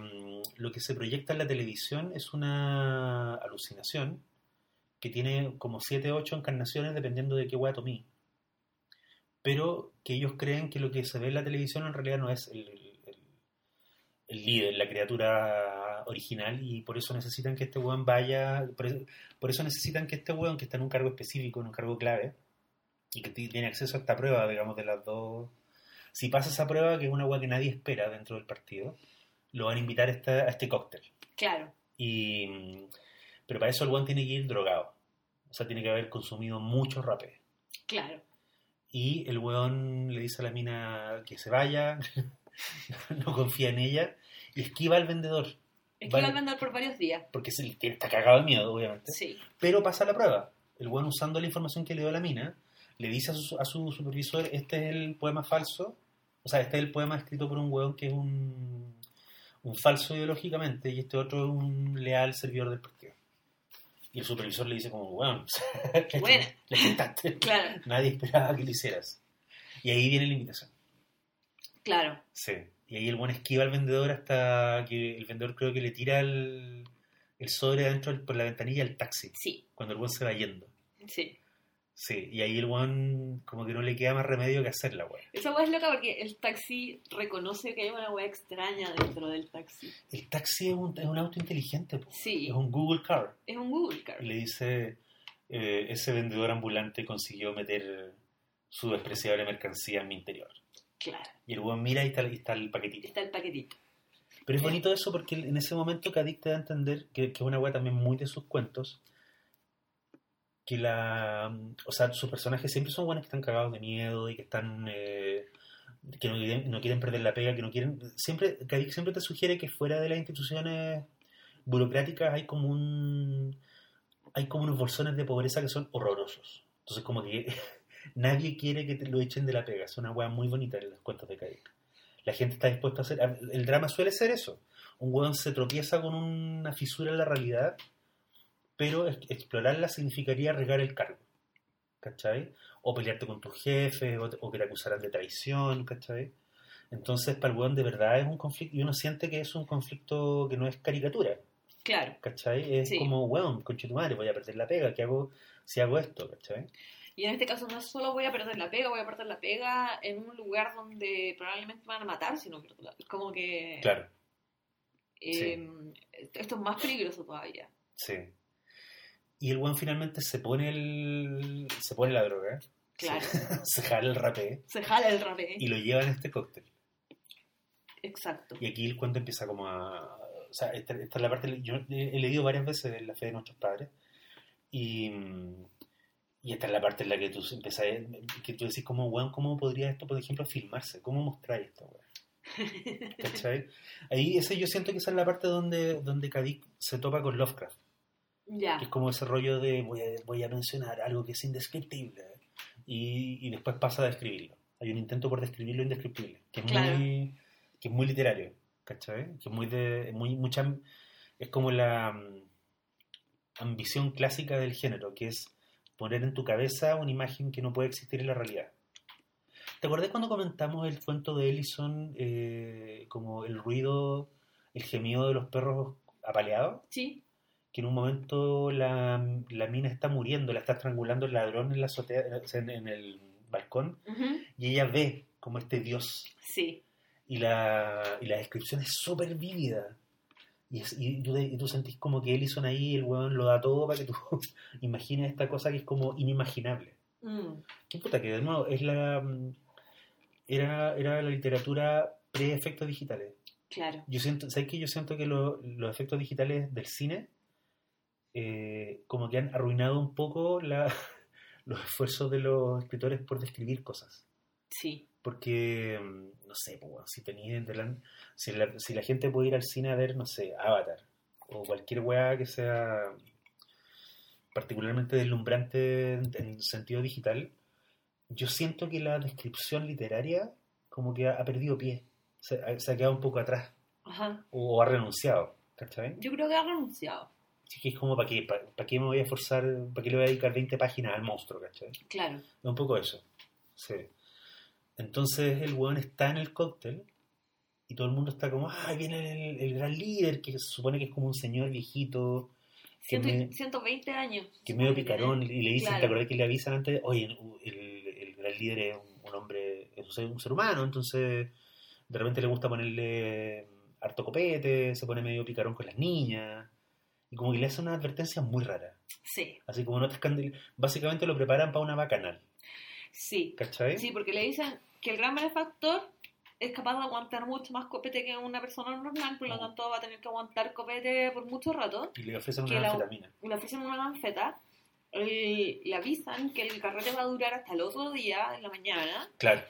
lo que se proyecta en la televisión es una alucinación que tiene como 7 o 8 encarnaciones dependiendo de qué weá tomí. Pero que ellos creen que lo que se ve en la televisión en realidad no es el, el- el líder, la criatura original, y por eso necesitan que este weón vaya, por eso, por eso necesitan que este weón que está en un cargo específico, en un cargo clave, y que ti- tiene acceso a esta prueba, digamos, de las dos si pasa esa prueba, que es una agua que nadie espera dentro del partido, lo van a invitar a, esta- a este cóctel. Claro, Y, pero para eso el guan tiene que ir drogado. O sea, tiene que haber consumido mucho rapé. claro. Y el weón le dice a la mina que se vaya, no confía en ella, y esquiva al vendedor. Es que Vale. lo van a andar por varios días. Porque se, está cagado de miedo, obviamente. Sí, Pero pasa la prueba. El weón usando la información que le dio la mina, le dice a su, a su supervisor, este es el poema falso, o sea, este es el poema escrito por un weón que es un, un falso ideológicamente y este otro es un leal servidor del partido. Y el supervisor le dice como, weón, Buena. le claro, Nadie esperaba que lo hicieras. Y ahí viene la invitación. claro. Sí. Y ahí el buen esquiva al vendedor hasta que el vendedor creo que le tira el, el sobre adentro por la ventanilla del taxi, Sí, cuando el buen se va yendo. sí. Sí, y ahí el one como que no le queda más remedio que hacerla, weón. Esa weá es loca porque el taxi reconoce que hay una weá extraña dentro del taxi. El taxi es un, es un auto inteligente, po. Sí, es un Google Car. es un Google Car. Y le dice, eh, ese vendedor ambulante consiguió meter su despreciable mercancía en mi interior. Claro, Y el one mira y está, y está el paquetito. está el paquetito. Pero es bonito eso porque en ese momento Kadik te da a entender que, que es una weá también muy de sus cuentos. Que la. O sea, sus personajes siempre son buenos que están cagados de miedo y que están. eh, que no quieren, no quieren perder la pega, que no quieren. Siempre, Kadik siempre te sugiere que fuera de las instituciones burocráticas hay como un. Hay como unos bolsones de pobreza que son horrorosos. Entonces, como que nadie quiere que te lo echen de la pega. Es una weá muy bonita en los cuentos de Kadik la gente está dispuesta a hacer. El drama suele ser eso. Un hueón se tropieza con una fisura en la realidad, pero explorarla significaría arriesgar el cargo. ¿Cachai? O pelearte con tus jefes, o, o que te acusaran de traición, ¿cachai? Entonces, para el hueón de verdad es un conflicto, y uno siente que es un conflicto que no es caricatura, Claro. ¿cachai? Es Sí. como, hueón, conche tu madre, voy a perder la pega, ¿qué hago si hago esto, ¿cachai? Y en este caso no solo voy a perder la pega, voy a perder la pega en un lugar donde probablemente me van a matar si no pierdo la Es como que Claro, eh, esto es más peligroso todavía. sí. Y el hueón finalmente se pone el, se pone la droga, Claro. se jala el rapé Se jala el rapé. y lo llevan a este cóctel. Exacto. Y aquí el cuento empieza como a... O sea, esta, esta es la parte... Yo he leído varias veces La fe de nuestros padres y, y esta es la parte en la que tú empiezas a- que tú decís como, weón, ¿cómo podría esto, por ejemplo, filmarse? ¿Cómo mostrar esto, weón? ¿Cachai? Ahí ese yo siento que esa es la parte donde, donde Kadik se topa con Lovecraft. Ya. Que es como ese rollo de voy a, voy a mencionar algo que es indescriptible y, y después pasa a describirlo. Hay un intento por describir lo indescriptible, que es Claro. muy que es muy literario, ¿cachai? Que es muy de muy mucha es como la mm, ambición clásica del género, que es poner en tu cabeza una imagen que no puede existir en la realidad. ¿Te acuerdas cuando comentamos el cuento de Ellison, eh, como el ruido, el gemido de los perros apaleados? Sí. Que en un momento la, la mina está muriendo, la está estrangulando el ladrón en la azotea, en, en el balcón, y ella ve como este dios, Sí. y la, y la descripción es súper vívida. Y, es- y tú, y tú sentís como que Ellison ahí, el weón lo da todo para que tú imagines esta cosa que es como inimaginable. Mm. Qué puta que de nuevo es la mm, era, era la literatura pre-efectos digitales. Claro. Yo siento, ¿sabes qué? Yo siento que lo- los efectos digitales del cine eh, como que han arruinado un poco la, los esfuerzos de los escritores por describir cosas. Sí. Porque, mm, no sé, pues, si, delan- si, la, si la gente puede ir al cine a ver, no sé, Avatar, o cualquier weá que sea particularmente deslumbrante en, en sentido digital, yo siento que la descripción literaria como que ha, ha perdido pie, se, se ha quedado un poco atrás, Ajá. o ha renunciado, ¿cachai? Yo creo que ha renunciado. Así que es como, ¿para qué, para, qué me voy a esforzar, para qué le voy a dedicar 20 páginas al monstruo, ¿cachai? Claro. Es un poco eso. Sí. Entonces el weón está en el cóctel y todo el mundo está como, ah, viene el, el gran líder, que se supone que es como un señor viejito, que, Ciento- me- 120 años. que medio picarón, y le dicen, Claro. ¿te acordás que le avisan antes? Oye, el, el gran líder es un, un hombre, es un ser, un ser humano, entonces de repente le gusta ponerle harto copete, se pone medio picarón con las niñas, y como que le hace una advertencia muy rara. Sí, Así como no te escandil- Básicamente lo preparan para una bacanal, sí. ¿cachai? Sí, porque le dicen que el gran benefactor es capaz de aguantar mucho más copete que una persona normal, por lo Mm. tanto va a tener que aguantar copete por mucho rato. Y le ofrecen una anfetamina. Le ofrecen una ganfeta, y le avisan que el carrete va a durar hasta el otro día, en la mañana, Claro.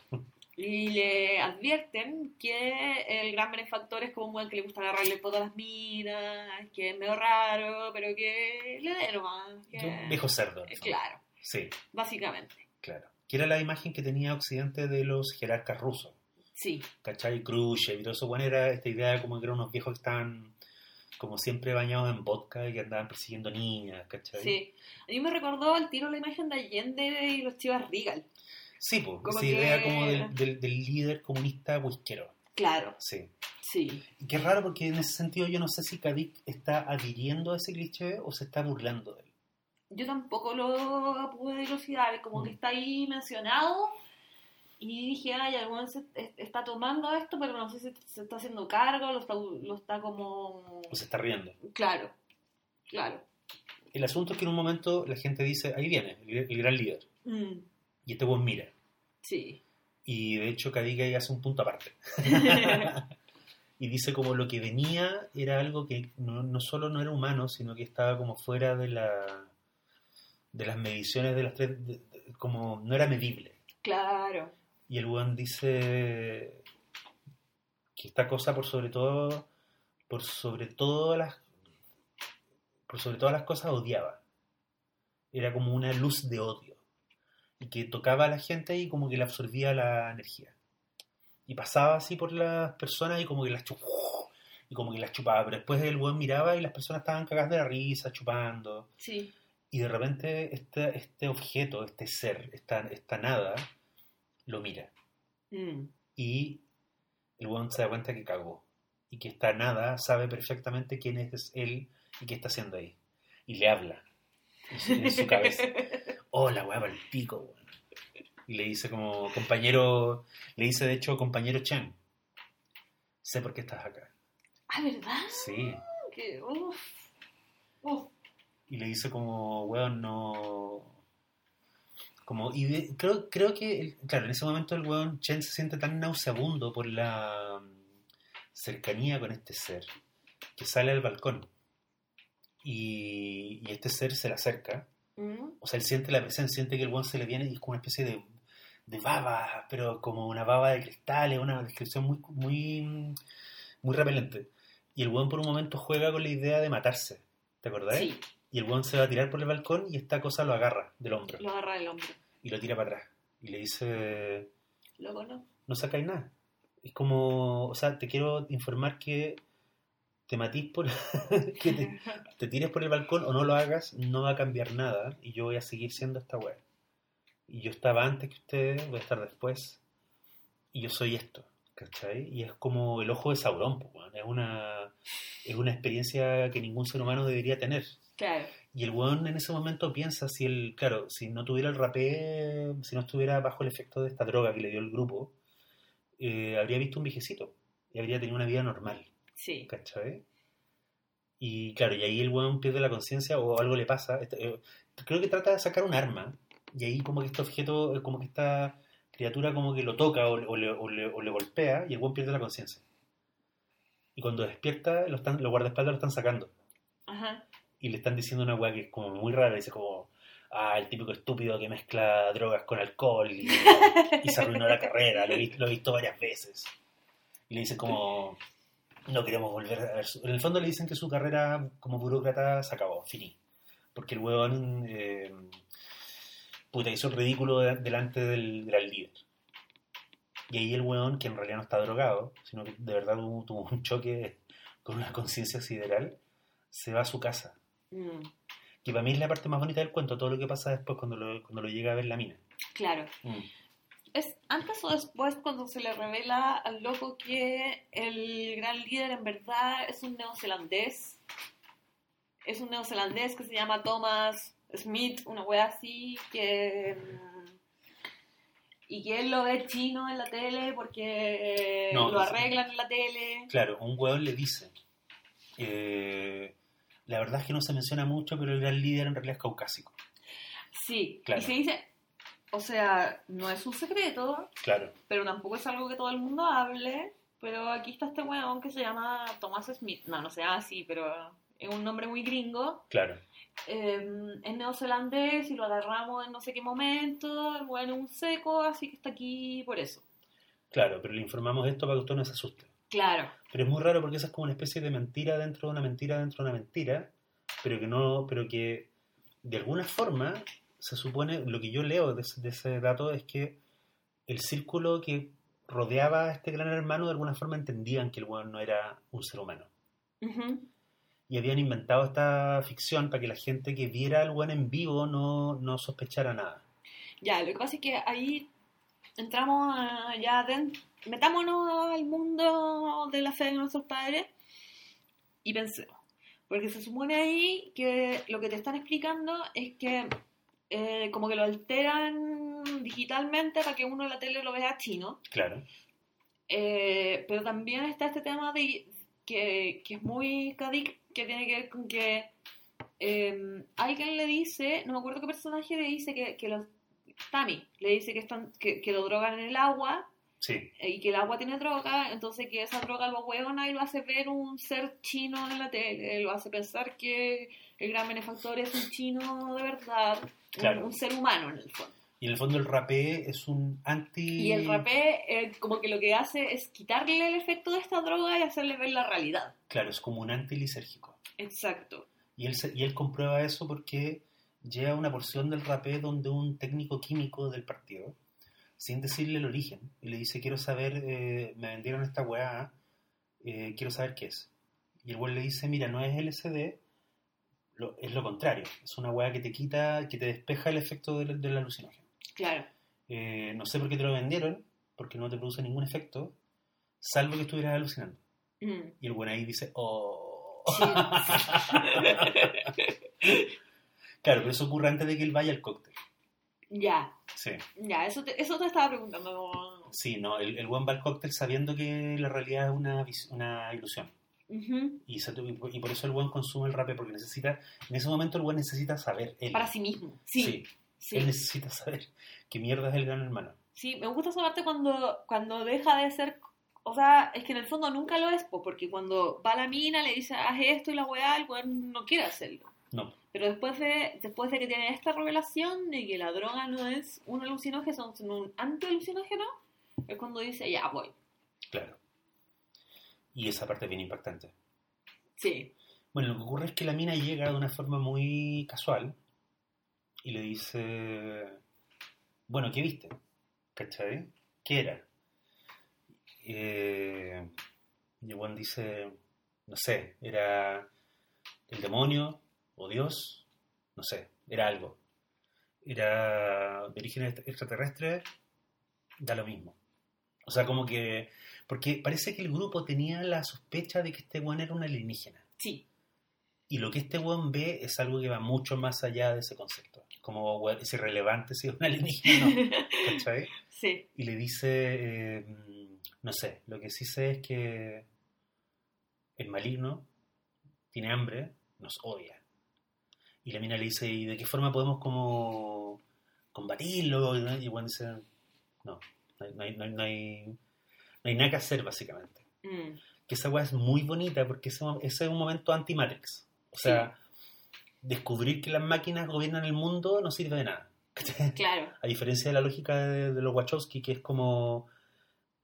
Y le advierten que el gran benefactor es como un buen que le gusta agarrarle el poto a las minas, que es medio raro, pero que le dé nomás. que- Un viejo cerdo. fondo. Claro, Sí, básicamente. claro. Que era la imagen que tenía Occidente de los jerarcas rusos. Sí, ¿Cachai? Khrushchev y todo eso. Bueno, era esta idea como que eran unos viejos que estaban como siempre bañados en vodka y que andaban persiguiendo niñas, ¿cachai? sí. A mí me recordó al tiro la imagen de Allende y los Chivas Regal. Sí, pues, esa que- idea como del, del- del líder comunista whiskero. Claro, Sí. sí. Y qué raro porque en ese sentido yo no sé si Kadik está adhiriendo a ese cliché o se está burlando de él. Yo tampoco lo pude dilucidar, como Mm. que está ahí mencionado y dije, ay, algún se es- está tomando esto, pero no sé si se está haciendo cargo, lo está, lo está como... O se está riendo. Claro, claro. El asunto es que en un momento la gente dice, ahí viene, el, el gran líder. Mm, Y este buen mira. sí. Y de hecho Kadik ahí hace un punto aparte. y dice como lo que venía era algo que no, no solo no era humano, sino que estaba como fuera de la de las mediciones de las tres, de- de- como no era medible. claro. Y el weón dice que esta cosa por sobre todo, por sobre todas las, por sobre todas las cosas odiaba. Era como una luz de odio. Que tocaba a la gente y como que le absorbía la energía. Y pasaba así por las personas y como que las chupaba. Y como que las chupaba. Pero después el weón miraba y las personas estaban cagadas de la risa, chupando. Sí. Y de repente este, este objeto, este ser, esta, esta nada, lo mira. Mm, Y el weón se da cuenta que cagó. Y que esta nada sabe perfectamente quién es él y qué está haciendo ahí. Y le habla. En su cabeza. Oh, la weá para el pico, weón. Y le dice como compañero, le dice de hecho compañero Chen. Sé por qué estás acá. ah, ¿verdad? Sí. Que, uf, uf. Y le dice como, weón, no... Como, y de- creo, creo que, claro, en ese momento el weón Chen se siente tan nauseabundo por la mm, cercanía con este ser, que sale al balcón. Y, y este ser se le acerca. Mm, O sea, él siente la presencia, siente que el weón se le viene y es como una especie de, de baba, pero como una baba de cristales, una descripción muy, muy, muy repelente. Y el weón por un momento juega con la idea de matarse. ¿Te acordás? Sí, Y el weón se va a tirar por el balcón y esta cosa lo agarra del hombro lo agarra del hombro. y lo tira para atrás. Y le dice, Luego no. no sacáis nada. Es como, o sea, te quiero informar que te matís por... que te, te tires por el balcón o no lo hagas, no va a cambiar nada y yo voy a seguir siendo esta weá. Y yo estaba antes que ustedes, voy a estar después y yo soy esto, ¿cachai? Y es como el ojo de Sauron, pues, es una, es una experiencia que ningún ser humano debería tener. Claro. Y el weón en ese momento piensa si él, claro, si no tuviera el rapé, si no estuviera bajo el efecto de esta droga que le dio el grupo, eh, habría visto un viejecito y habría tenido una vida normal, Sí. ¿cachai? Y claro, y ahí el weón pierde la conciencia o algo le pasa. Eh, creo que trata de sacar un arma y ahí como que este objeto, eh, como que esta criatura como que lo toca o, le- o le, o le- o le golpea y el weón pierde la conciencia. Y cuando despierta, lo están, los guardaespaldas lo están sacando Ajá. y le están diciendo una weá que es como muy rara, dice como, ah, el típico estúpido que mezcla drogas con alcohol y, y se arruinó la carrera, lo he, lo he visto varias veces. Y le dicen como, no queremos volver a ver. su-". En el fondo le dicen que su carrera como burócrata se acabó, finí. Porque el huevón, eh, puta, hizo el ridículo de- delante del gran líder. Y ahí el huevón, que en realidad no está drogado, sino que de verdad tuvo, tuvo un choque con una conciencia sideral, se va a su casa. Mm, Que para mí es la parte más bonita del cuento, todo lo que pasa después cuando lo, cuando lo llega a ver la mina. claro. ¿Es antes o después cuando se le revela al loco que el gran líder en verdad es un neozelandés? Es un neozelandés que se llama Thomas Smith, una wea así, que... Y que él lo ve chino en la tele porque No, lo arreglan en la tele. Claro, un huevón le dice, eh, la verdad es que no se menciona mucho, pero el gran líder en realidad es caucásico. Sí, Claro. y se dice... O sea, no es un secreto, Claro, pero tampoco es algo que todo el mundo hable. Pero aquí está este weón que se llama Thomas Smith. No, no se llama así, pero es un nombre muy gringo. claro. Eh, es neozelandés y lo agarramos en no sé qué momento. El weón es un seco, así que está aquí por eso. Claro, pero le informamos esto para que usted no se asuste. Claro. Pero es muy raro porque esa es como una especie de mentira dentro de una mentira dentro de una mentira, pero que no, pero que de alguna forma se supone, lo que yo leo de ese, de ese dato es que el círculo que rodeaba a este gran hermano de alguna forma entendían que el weón no era un ser humano. Y habían inventado esta ficción para que la gente que viera al weón en vivo no, no sospechara nada. Ya, lo que pasa es que ahí entramos ya dentro, metámonos al mundo de la fe de nuestros padres y pensemos. Porque se supone ahí que lo que te están explicando es que eh, como que lo alteran digitalmente para que uno en la tele lo vea chino. Claro, Eh, pero también está este tema de que, que es muy cadic, que tiene que ver con que eh, alguien le dice, no me acuerdo qué personaje le dice que, que los Tammy le dice que están que, que lo drogan en el agua sí, eh, y que el agua tiene droga, entonces que esa droga lo huevona y lo hace ver un ser chino en la tele, lo hace pensar que el gran benefactor es un chino de verdad, Claro. un, ser humano en el fondo. y en el fondo el rapé es un anti... Y el rapé eh, como que lo que hace es quitarle el efecto de esta droga y hacerle ver la realidad. Claro, es como un antilisérgico. Exacto. Y él, se- y él comprueba eso porque llega una porción del rapé donde un técnico químico del partido, sin decirle el origen, y le dice, quiero saber, eh, me vendieron esta weá, eh, quiero saber qué es. Y el güey le dice, mira, no es LSD, lo- es lo contrario, es una weá que te quita, que te despeja el efecto del, del alucinógeno. Claro. Eh, no sé por qué te lo vendieron, porque no te produce ningún efecto, salvo que estuvieras alucinando. Mm. Y el güey ahí dice, oh... Sí. Claro, pero eso ocurre antes de que él vaya al cóctel. ya, Sí, ya, eso te, eso te estaba preguntando. sí, no, el, el buen va al cóctel sabiendo que la realidad es una, una ilusión. Y, se- y por- eso el buen consume el rape, porque necesita, en ese momento el buen necesita saber. Él, Para sí mismo. Sí, sí. él necesita saber qué mierda es el gran hermano. Sí, me gusta esa parte cuando, cuando deja de ser. O sea, es que en el fondo nunca lo es, po, porque cuando va a la mina, le dice, haz esto y la weá, el weón no quiere hacerlo. No, Pero después de, después de que tiene esta revelación de que la droga no es un alucinógeno, sino un antialucinógeno, es cuando dice, ya voy. claro. Y esa parte es bien impactante. Sí. Bueno, lo que ocurre es que la mina llega de una forma muy casual y le dice, bueno, ¿qué viste? ¿Cachai? ¿Qué era? Eh, y buen dice, no sé, era el demonio o Dios, no sé, era algo. Era de origen extra- extraterrestre, da lo mismo. O sea, como que, porque parece que el grupo tenía la sospecha de que este buen era un alienígena. Sí. Y lo que este weón ve es algo que va mucho más allá de ese concepto. Como weón, es irrelevante si es un alienígena o no. ¿Cachai? sí. Y le dice, eh, mm, no sé, lo que sí sé es que el maligno tiene hambre, nos odia. Y la mina le dice, ¿y de qué forma podemos como combatirlo? Y weón dice, no, no hay, no hay, no hay, hay- no hay nada que hacer básicamente Mm. que esa weá es muy bonita porque ese, es un momento anti-Matrix. O sea, descubrir que las máquinas gobiernan el mundo no sirve de nada. Claro. A diferencia de la lógica de, de los Wachowski, que es como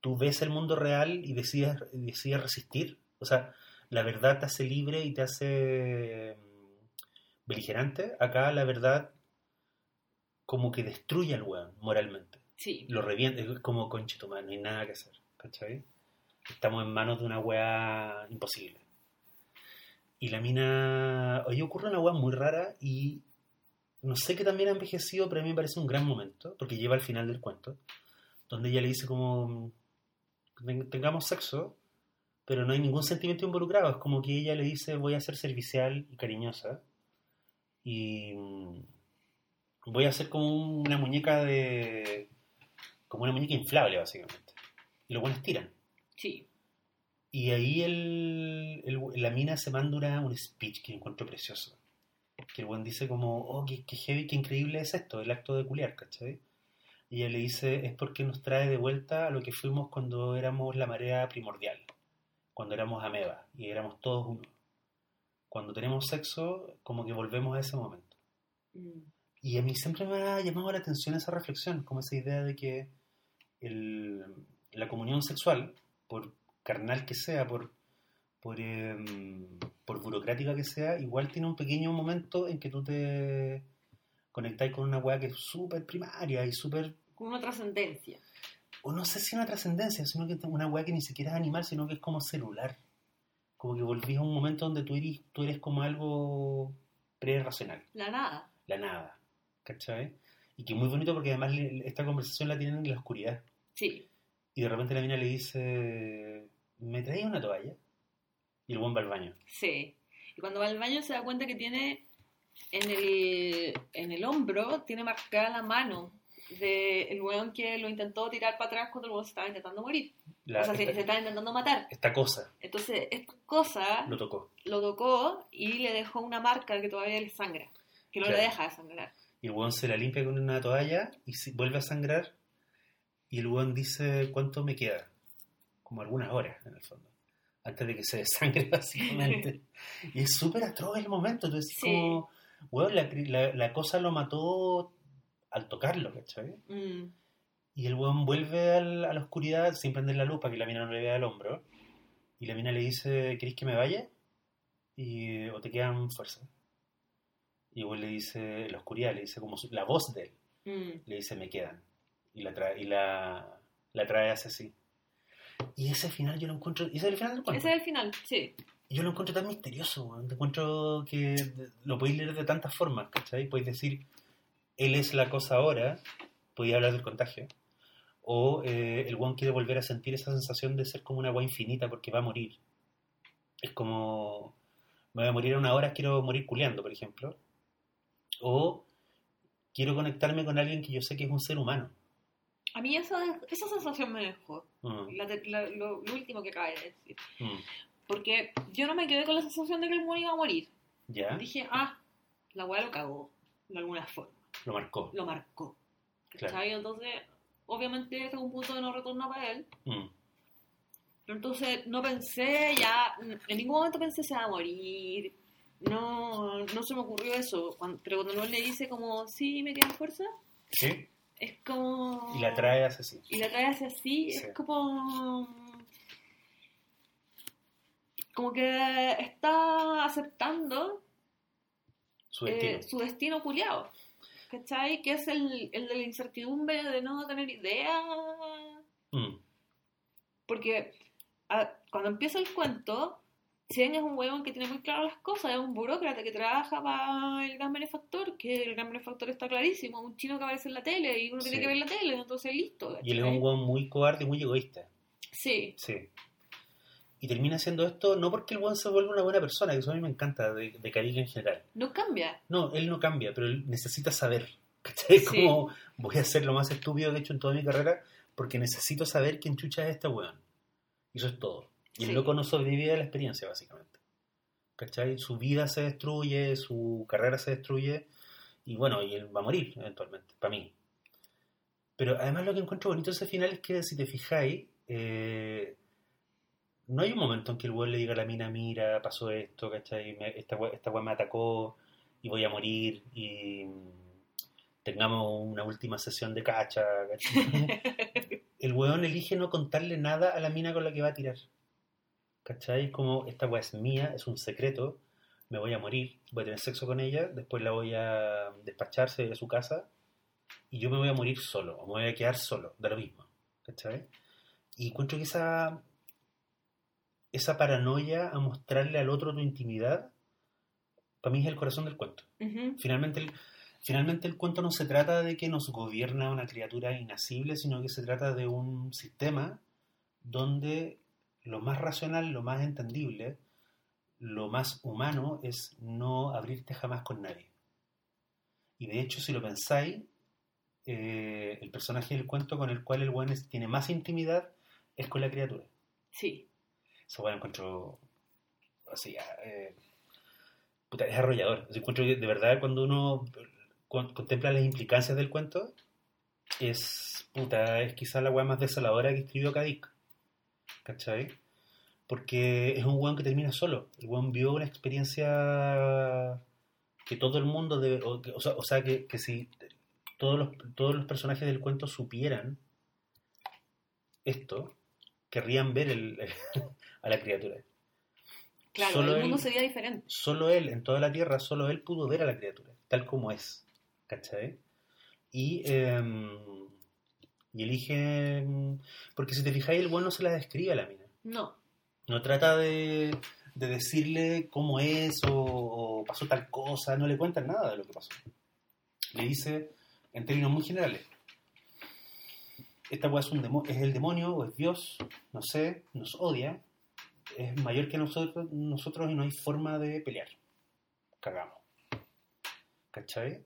tú ves el mundo real y decides, decides resistir. O sea, la verdad te hace libre y te hace beligerante. Acá la verdad como que destruye al weón moralmente. Sí. Lo revienta, es como conchito, man, no hay nada que hacer. ¿Cachai? Estamos en manos de una weá imposible. Y la mina. Oye, ocurre una weá muy rara y no sé qué también ha envejecido, pero a mí me parece un gran momento, porque lleva al final del cuento, donde ella le dice como, "Ten- tengamos sexo, pero no hay ningún sentimiento involucrado, es como que ella le dice, voy a ser servicial y cariñosa, y mm, voy a ser como una muñeca de, como una muñeca inflable, básicamente. Y los buenos tiran. Sí. Y ahí el, el- la mina se manda un speech que encuentro precioso. Que el buen dice como, oh, qué, qué heavy, qué increíble es esto, el acto de culiar, ¿cachai? Y ella le dice, es porque nos trae de vuelta a lo que fuimos cuando éramos la marea primordial, cuando éramos ameba y éramos todos uno. Cuando tenemos sexo, como que volvemos a ese momento. Mm. Y a mí siempre me ha llamado la atención esa reflexión, como esa idea de que el- la comunión sexual, por carnal que sea, por, por, em, por burocrática que sea, igual tiene un pequeño momento en que tú te conectáis con una weá que es súper primaria y súper, Con una trascendencia. o no sé si una trascendencia, sino que es una weá que ni siquiera es animal, sino que es como celular. Como que volvís a un momento donde tú eres, tú eres como algo pre-racional La nada. la nada, ¿cachai? Y que es muy bonito porque además esta conversación la tienen en la oscuridad. Sí. Y de repente la mina le dice, ¿me traes una toalla? Y el buen va al baño. Sí. Y cuando va al baño se da cuenta que tiene en el, en el hombro, tiene marcada la mano del weón que lo intentó tirar para atrás cuando el weón se estaba intentando morir. La- o sea, se, esta, se estaba intentando matar. esta cosa Entonces, esta cosa lo tocó. lo tocó y le dejó una marca que todavía le sangra. Que no Claro. le deja de sangrar. Y el buen se la limpia con una toalla y vuelve a sangrar. Y el buen dice, ¿cuánto me queda? Como algunas horas, en el fondo. Antes de que se desangre, básicamente. y es súper atroz el momento. Entonces, Sí. como, weón, la, la- la cosa lo mató al tocarlo, ¿cachai? Mm. Y el weón vuelve al- a la oscuridad sin prender la luz para que la mina no le vea el hombro. Y la mina le dice, ¿querés que me vaya? Y, ¿O te quedan fuerzas? Y el weón le dice, la oscuridad, le dice como la voz de él, Mm. le dice, me quedan. Y la trae, y la, la trae hacia sí. Y ese final yo lo encuentro, y ese es el final del cuento. Ese es el final, sí. Yo lo encuentro tan misterioso. Te encuentro que lo podéis leer de tantas formas, ¿cachai? Podéis decir, él es la cosa ahora, podéis hablar del contagio. O eh, el weón quiere volver a sentir esa sensación de ser como una agua infinita porque va a morir. Es como, me voy a morir a una hora, quiero morir culeando, por ejemplo. O quiero conectarme con alguien que yo sé que es un ser humano. A mí esa, esa sensación me dejó. Mm, La la- lo, lo último que acabé de decir. mm. Porque yo no me quedé con la sensación de que el weón iba a morir. ¿Ya? Dije, ah, la weá lo cagó. De alguna forma. Lo marcó. Lo marcó. Claro. ¿Cachai? Entonces, obviamente, es un punto de no retorno para él. Pero entonces, no pensé ya. En ningún momento pensé se va a morir. No, no se me ocurrió eso. Cuando- pero cuando él le dice, como, sí, me queda fuerza, ¿Sí? es como. Y la trae hacia sí. y la trae hacia así, Sí. es como. Como que está aceptando Su eh, destino. su destino culiado. ¿Cachai? Que es el, el de la incertidumbre de no tener idea. Mm, Porque a- cuando empieza el cuento, Chen es un huevón que tiene muy claras las cosas, es un burócrata que trabaja para el gran benefactor, que el gran benefactor está clarísimo, un chino que aparece en la tele y uno tiene que ver la tele, entonces listo. Y él es un weón muy cobarde y muy egoísta. Sí, Sí. Y termina haciendo esto no porque el weón se vuelva una buena persona, que eso a mí me encanta de, de Carica en general. no cambia. No, él no cambia, pero él necesita saber. ¿Cachai? Sí. Como voy a hacer lo más estúpido que he hecho en toda mi carrera porque necesito saber quién chucha es este weón. Y eso es todo. Y el Sí. loco no sobrevive a la experiencia, básicamente. ¿Cachai? Su vida se destruye, su carrera se destruye y bueno, y él va a morir eventualmente, para mí. Pero además lo que encuentro bonito de ese final es que si te fijáis, eh, no hay un momento en que el weón le diga a la mina, mira, pasó esto, ¿cachai? Me- esta, we- esta me atacó, y voy a morir y mm, tengamos una última sesión de cacha. ¿cachai? el weón elige no contarle nada a la mina con la que va a tirar. ¿Cachai? Como esta weá es mía, es un secreto, me voy a morir, voy a tener sexo con ella, después la voy a despacharse de su casa y yo me voy a morir solo, o me voy a quedar solo, da lo mismo. ¿Cachai? Y encuentro que esa, esa paranoia a mostrarle al otro tu intimidad, para mí es el corazón del cuento. Finalmente el, finalmente el cuento no se trata de que nos gobierna una criatura inacible, sino que se trata de un sistema donde lo más racional, lo más entendible, lo más humano es no abrirte jamás con nadie. Y de hecho, si lo pensáis, eh, el personaje del cuento con el cual el buen tiene más intimidad es con la criatura. Sí. Eso bueno, encuentro así, eh, puta, es arrollador. Encuentro que de verdad cuando uno con- contempla las implicancias del cuento, es puta, es quizá la weá más desoladora que escribió Kadik. ¿Cachai? Porque es un weón que termina solo. El weón vio una experiencia que todo el mundo debe, o, que- o sea, o sea, que, que si todos los, todos los personajes del cuento supieran esto, querrían ver el, a la criatura. Claro, Solo el mundo él- sería diferente. Solo él, en toda la Tierra, solo él pudo ver a la criatura, tal como es. ¿Cachai? Y, eh, y elige... Porque si te fijáis, el bueno no se la describe a la mina. No. No trata de, de decirle cómo es o, o pasó tal cosa, no le cuentan nada de lo que pasó. Le dice en términos muy generales. Esta weá es, un es el demonio o es Dios, no sé, nos odia, es mayor que nosotros, nosotros y no hay forma de pelear. Cagamos. ¿Cachai?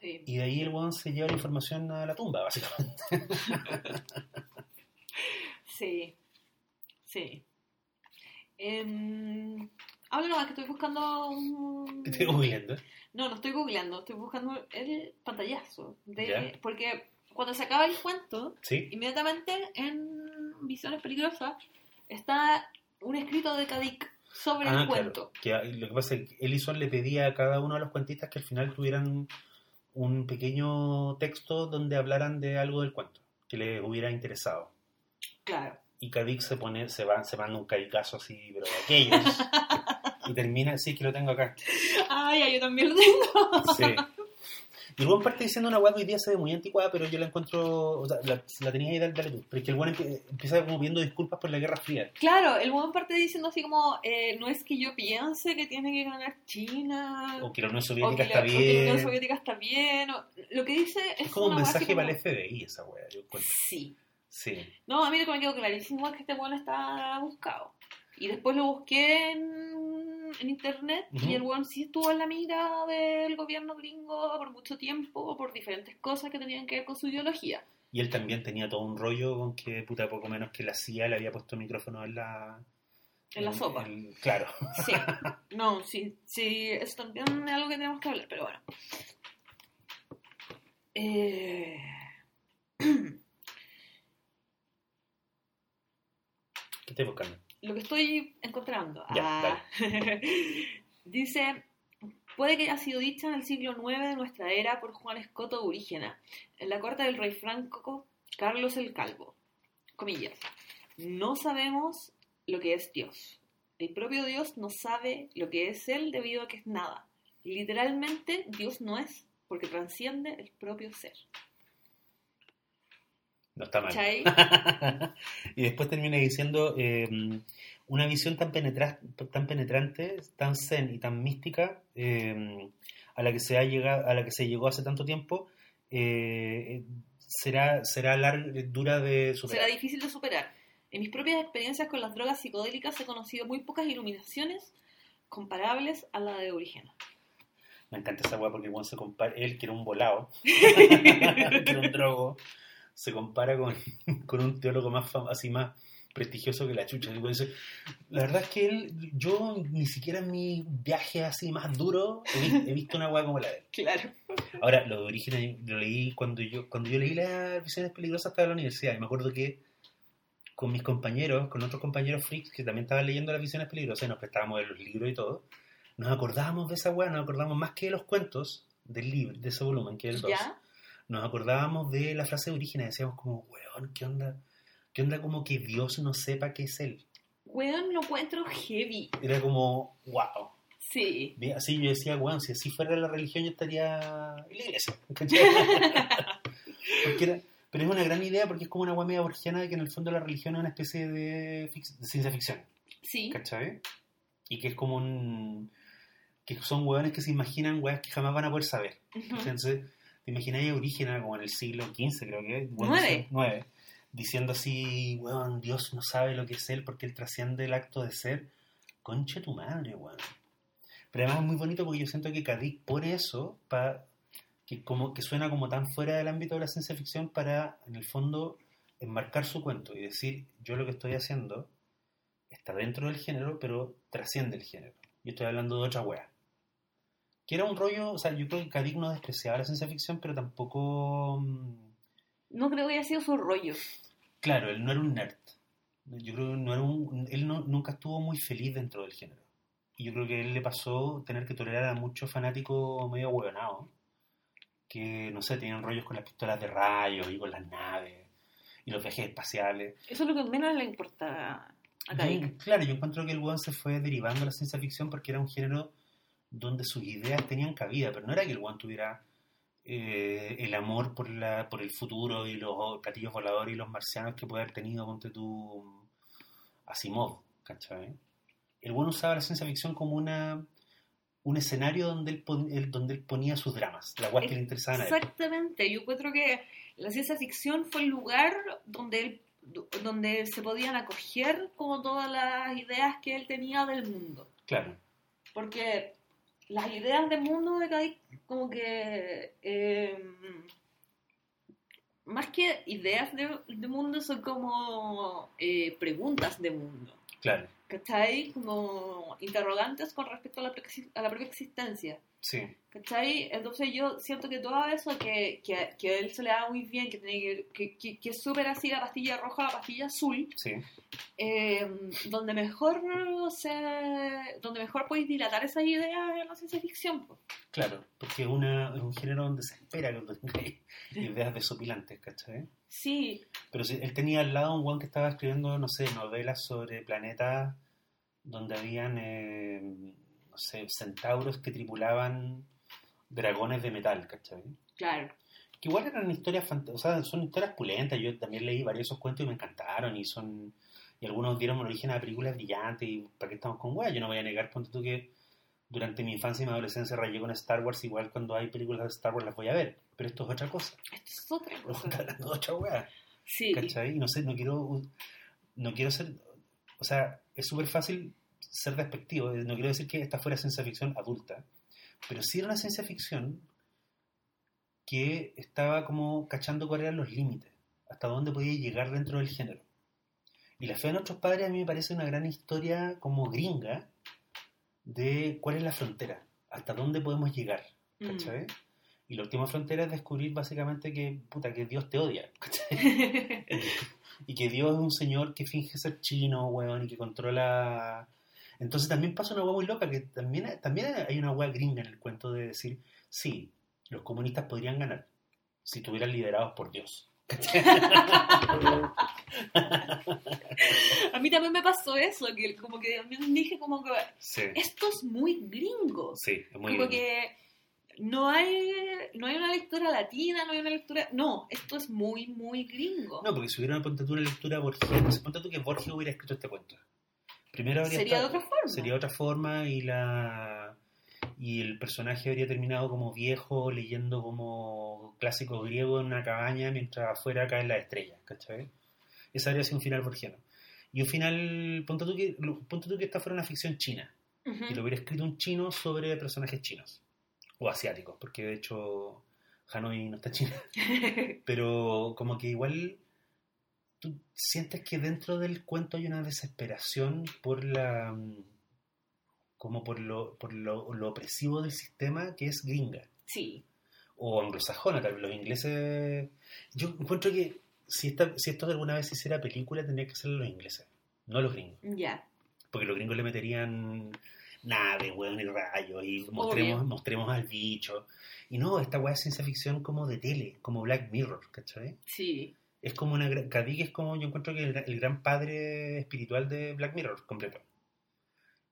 Sí. Y de ahí el weón se lleva la información a la tumba, básicamente. Sí. Sí. Em, habla nomás que estoy buscando un... Estoy googleando. No, no estoy googleando, estoy buscando el pantallazo. De... Ya. Porque cuando se acaba el cuento, ¿Sí? inmediatamente en Visiones Peligrosas está un escrito de Kadik sobre Ah, el cuento. Que, lo que pasa es que Ellison le pedía a cada uno de los cuentistas que al final tuvieran un pequeño texto donde hablaran de algo del cuento que les hubiera interesado. Claro. Y Kadik se pone, se va, se manda un caricazo así, pero de aquellos. y termina, sí que lo tengo acá. Ay, ay, yo también lo tengo. Sí. Y el buen parte diciendo una weá que hoy día se ve muy anticuada, pero yo la encuentro, o sea, la, la tenía ahí, dale, dale tú. Pero es que el buen empie- empieza como pidiendo disculpas por la Guerra Fría. Claro, el buen parte diciendo así como, eh, no es que yo piense que tiene que ganar China, O que la Unión Soviética está la, o que la Unión bien. Soviética está bien. o- lo que dice es, Es como un mensaje como- para el FBI esa weá, yo encuentro. Sí. Sí. No, a mí lo que me quedó clarísimo es que este weón está buscado. Y después lo busqué en, en internet y el weón sí estuvo en la mira del gobierno gringo por mucho tiempo, por diferentes cosas que tenían que ver con su ideología. Y él también tenía todo un rollo con que, puta, poco menos que la CIA le había puesto micrófono en la... En la sopa. el- claro. Sí, no, sí, sí, eso también es algo que tenemos que hablar, pero bueno. Eh... ¿Qué estás buscando? Lo que estoy encontrando. Ya, Ah. Dice, puede que haya sido dicha en el siglo IX de nuestra era por Juan Escoto Eurígena, en la corte del rey Franco Carlos el Calvo. Comillas. No sabemos lo que es Dios. El propio Dios no sabe lo que es Él debido a que es nada. Literalmente, Dios no es, porque transciende el propio ser. No está mal. ¿Cachai? y después termina diciendo eh, una visión tan, penetra- tan penetrante, tan zen y tan mística eh, a la que se ha llegado, a la que se llegó hace tanto tiempo eh, será será larga, dura de superar. Será difícil de superar. En mis propias experiencias con las drogas psicodélicas he conocido muy pocas iluminaciones comparables a la de Eurigena. Me encanta esa weá porque Juan se compara, él que era un volado, que era un drogo, se compara con, con un teólogo más fam- así más prestigioso que la chucha. La verdad es que él, yo ni siquiera en mi viaje así más duro he, vi- he visto una weá como la de él. Claro. Ahora, lo de origen lo leí cuando yo, cuando yo leí las visiones peligrosas en la universidad. Y me acuerdo que con mis compañeros, con otros compañeros freaks que también estaban leyendo las visiones peligrosas y nos prestábamos los libros y todo, nos acordábamos de esa weá, nos acordábamos más que de los cuentos del libro, de ese volumen, que es el 2. ¿Ya? Nos acordábamos de la frase de origen y decíamos como, weón, ¿qué onda? ¿Qué onda como que Dios no sepa qué es Él? Weón, lo encuentro heavy. Era como, wow. Sí. Así yo decía, weón, si así fuera la religión yo estaría en la iglesia. era- pero es una gran idea porque es como una weá media borgiana de que en el fondo la religión es una especie de, fic- de ciencia ficción. Sí. ¿cachai? Y que es como un... que son hueones que se imaginan weas que jamás van a poder saber. Entonces, te imagináis a Orígena como en el siglo XV, creo que. Nueve. Nueve. Diciendo así, weón, Dios no sabe lo que es Él porque Él trasciende el acto de ser. Conche tu madre, weón. Pero además es muy bonito porque yo siento que Kadik pone eso que como que suena como tan fuera del ámbito de la ciencia ficción para en el fondo enmarcar su cuento y decir yo lo que estoy haciendo está dentro del género pero trasciende el género yo estoy hablando de otra wea que era un rollo o sea yo creo que Kadik no despreciaba la ciencia ficción pero tampoco mm, No creo que haya sido su rollo. claro él no era un nerd yo creo que no era un él no- nunca estuvo muy feliz dentro del género y yo creo que a él le pasó tener que tolerar a muchos fanáticos medio hueonados que, no sé, tenían rollos con las pistolas de rayos y con las naves y los viajes espaciales. Eso es lo que menos le importa a Kadik. Claro, yo encuentro que el weón se fue derivando a la ciencia ficción porque era un género donde sus ideas tenían cabida, pero no era que el weón tuviera eh, el amor por, la, por el futuro y los platillos voladores y los marcianos que puede haber tenido, ponte tú, Asimov, ¿cachai? El weón usaba la ciencia ficción como una un escenario donde él, pon- él- donde él ponía sus dramas, la weá que le interesaban a él. Exactamente. Yo encuentro que la ciencia ficción fue el lugar donde él donde se podían acoger como todas las ideas que él tenía del mundo. Claro, Porque las ideas de mundo de Kadik, como que. eh, más que ideas de, de mundo, son como eh, preguntas de mundo. claro, ¿Cachai? Como interrogantes con respecto a la, pre- a la propia existencia. Sí, ¿Cachai? Entonces yo siento que todo eso que, que, que a él se le da muy bien, que, tiene que, que, es súper así la pastilla roja, la pastilla azul, sí, eh, donde mejor se, donde mejor podéis dilatar esas ideas en la ciencia ficción. pues. claro, porque es, una, es un género donde se espera que ideas desopilantes, ¿cachai? Sí, Pero sí, él tenía al lado un weón que estaba escribiendo, no sé, novelas sobre planetas donde habían, eh, no sé, centauros que tripulaban dragones de metal, ¿cachai? claro. Que igual eran historias o sea, son historias pulentas. Yo también leí varios de esos cuentos y me encantaron y son y algunos dieron origen a películas brillantes y para qué estamos con weá. Yo no voy a negar, ponte tú que durante mi infancia y mi adolescencia rayé con Star Wars, igual cuando hay películas de Star Wars las voy a ver, pero esto es otra cosa. Esto es otra cosa. hablando de otra weá. Sí, ¿Cachai? Y no sé, no quiero, no quiero ser, o sea, es súper fácil ser despectivo, eh, no quiero decir que esta fuera ciencia ficción adulta, pero sí era una ciencia ficción que estaba como cachando cuáles eran los límites, hasta dónde podía llegar dentro del género. Y La fe de nuestros padres a mí me parece una gran historia como gringa de cuál es la frontera, hasta dónde podemos llegar, Mm. ¿cachai? Y la última frontera es descubrir básicamente que, puta, que Dios te odia, ¿cachai? y que Dios es un señor que finge ser chino, weón, y que controla... Entonces también pasa una hueá muy loca, que también, también hay una hueá gringa en el cuento de decir, sí, los comunistas podrían ganar si estuvieran liderados por Dios. A mí también me pasó eso, que como que dije como que Sí, esto es muy gringo. sí, es muy como gringo. que no hay no hay una lectura latina, no hay una lectura... No, esto es muy, muy gringo. No, porque si hubiera tú una lectura borgiana, si ponte tú que Borges hubiera escrito este cuento. Primero habría Sería de estado- otra forma. sería de otra forma y la y el personaje habría terminado como viejo leyendo como clásicos griegos en una cabaña mientras afuera caen las estrellas, ¿cachai? Ese habría sido un final borgiano. Y un final, ponte tú que, ponte tú que esta fuera una ficción china, Ujú. y lo hubiera escrito un chino sobre personajes chinos, o asiáticos, porque de hecho Hanoi no está china, pero como que igual tú sientes que dentro del cuento hay una desesperación por la mm, como por lo, por lo, lo opresivo del sistema que es gringa Sí, o anglosajona, tal vez los ingleses yo encuentro que si, esta, si esto alguna vez hiciera película tendría que ser los ingleses, no los gringos ya. porque los gringos le meterían nave, weón, y rayos, y mostremos, Obvio. mostremos al bicho. Y no, esta weá es ciencia ficción como de tele, como Black Mirror, ¿cachai? Sí, Es como una... Kadik es como, yo encuentro que el, el gran padre espiritual de Black Mirror, completo.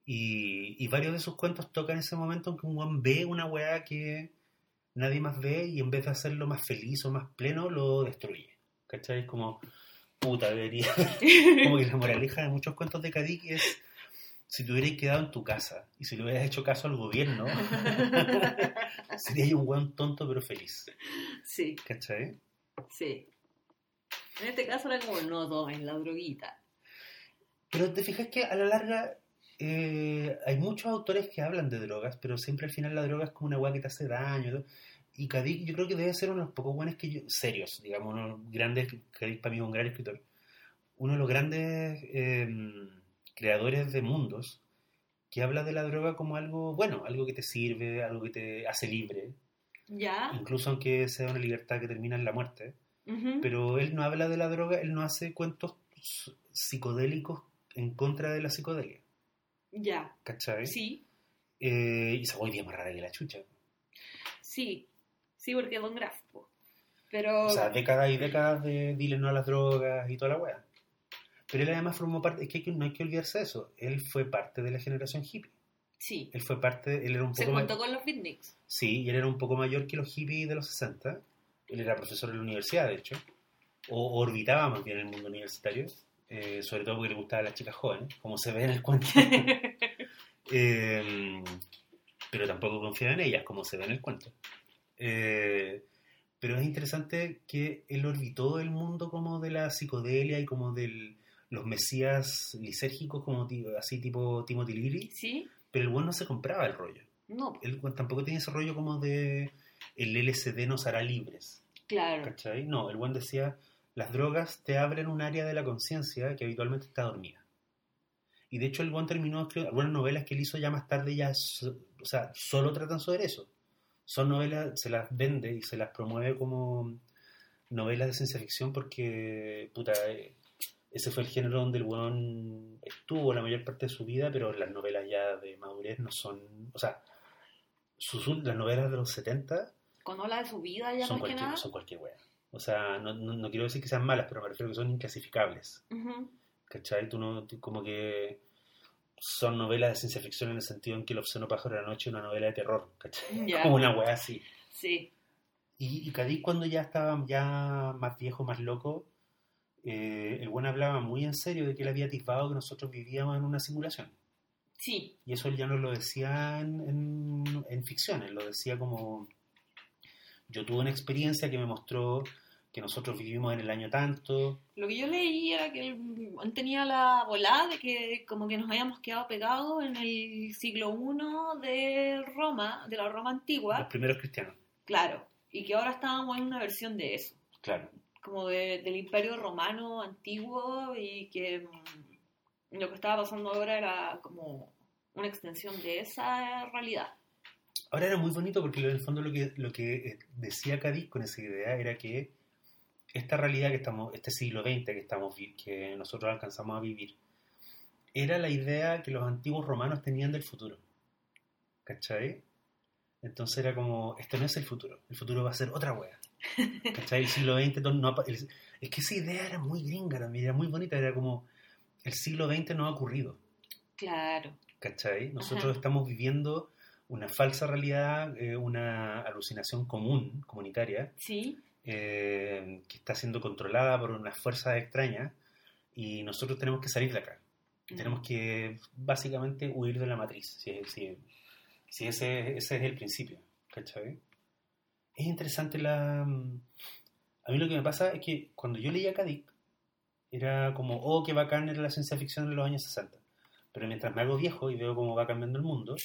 Y, y varios de sus cuentos tocan ese momento en que un weón ve una weá que nadie más ve y en vez de hacerlo más feliz o más pleno, lo destruye. ¿Cachai? Es como, puta, debería... como que la moraleja de muchos cuentos de Kadik es, si te hubieras quedado en tu casa y si le hubieras hecho caso al gobierno, serías un weón tonto pero feliz. sí, ¿Cachai? sí. En este caso era como, no tomen la droguita. Pero te fijas que a la larga eh, hay muchos autores que hablan de drogas, pero siempre al final la droga es como una weá que te hace daño. Y Kadik yo creo que debe ser uno de los pocos buenos que yo, serios, digamos, uno de los grandes, Kadik para mí es un gran escritor, uno de los grandes eh, creadores de mundos que habla de la droga como algo bueno, algo que te sirve, algo que te hace libre, ¿Ya? incluso aunque sea una libertad que termina en la muerte. Pero él no habla de la droga, él no hace cuentos psicodélicos en contra de la psicodelia. Ya, ¿Cachai? sí, Eh, y hoy día más rara que la chucha. sí, sí, porque Don Graff, po. Pero, O sea, décadas y décadas de dile no a las drogas y toda la wea. Pero él además formó parte, es que no hay que olvidarse de eso. Él fue parte de la generación hippie. sí, Él fue parte, él era un se poco juntó ma- con los beatniks. Sí, y él era un poco mayor que los hippies de los 60. Él era profesor en la universidad, de hecho. O orbitaba más bien en el mundo universitario. eh, sobre todo porque le gustaban las chicas jóvenes, como se ve en el cuento. Eh, pero tampoco confiaba en ellas, como se ve en el cuento. Eh, pero es interesante que él orbitó el mundo como de la psicodelia y como de los mesías lisérgicos, como así tipo Timothy Leary, ¿Sí? pero el bueno no se compraba el rollo. No. Él tampoco tiene ese rollo como de el LSD nos hará libres, claro. ¿cachai? No, el buen decía, las drogas te abren un área de la conciencia que habitualmente está dormida. Y de hecho el buen terminó escribiendo algunas novelas que él hizo ya más tarde, ya, o sea, solo tratan sobre eso. Son novelas, se las vende y se las promueve como novelas de ciencia ficción porque, puta, eh, ese fue el género donde el weón estuvo la mayor parte de su vida, pero las novelas ya de madurez no son, o sea, sus, las novelas de los 70 Cuando habla de su vida ya son más que nada. cualquier, son cualquier wea. O sea, no, no, no quiero decir que sean malas, pero me refiero a que son inclasificables. Ujú. ¿Cachai? Tú no, tú como que son novelas de ciencia ficción en el sentido en que El obsceno pájaro de la noche es una novela de terror, ¿cachai? Ya. Como una wea así. Sí, Y, y Cadí cuando ya estaba ya más viejo, más loco, eh, el buen hablaba muy en serio de que él había atisbado que nosotros vivíamos en una simulación. Sí, Y eso él ya no lo decía en, en, él lo decía como yo tuve una experiencia que me mostró que nosotros vivimos en el año tanto, Lo que yo leí era que él tenía la volada de que como que nos habíamos quedado pegados en el siglo I de Roma, de la Roma los antigua, primeros cristianos. claro, y que ahora estábamos en una versión de eso, Claro. como de- del imperio romano antiguo y que mm, lo que estaba pasando ahora era como una extensión de esa realidad. Ahora era muy bonito porque en el fondo lo que, lo que eh, decía Cádiz con esa idea era que esta realidad que estamos, este siglo XX que, estamos, que nosotros alcanzamos a vivir, era la idea que los antiguos romanos tenían del futuro. ¿Cachai? Entonces era como, este no es el futuro, el futuro va a ser otra wea. ¿Cachai? El siglo XX no- el- es que esa idea era muy gringa también, era muy bonita, era como, el siglo XX no ha ocurrido. Claro, ¿Cachai? Nosotros Ajá. estamos viviendo una falsa realidad, eh, una alucinación común, comunitaria, sí, eh, que está siendo controlada por unas fuerzas extrañas y nosotros tenemos que salir de acá. Y Tenemos que básicamente huir de la matriz, si, si, si ese, ese es el principio. ¿Cachai? Es interesante la... A mí lo que me pasa es que cuando yo leía Kadik, era como, oh, qué bacán era la ciencia ficción en los años 60. Pero mientras me hago viejo y veo cómo va cambiando el mundo,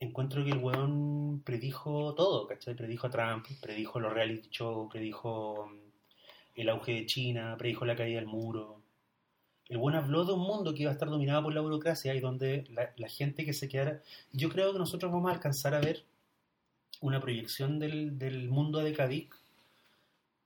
encuentro que el weón predijo todo, ¿cachai? Predijo a Trump, predijo los reality show, predijo mm, el auge de China, predijo la caída del muro. El weón habló de un mundo que iba a estar dominado por la burocracia y donde la, gente que se quedara... Yo creo que nosotros vamos a alcanzar a ver una proyección del, del mundo de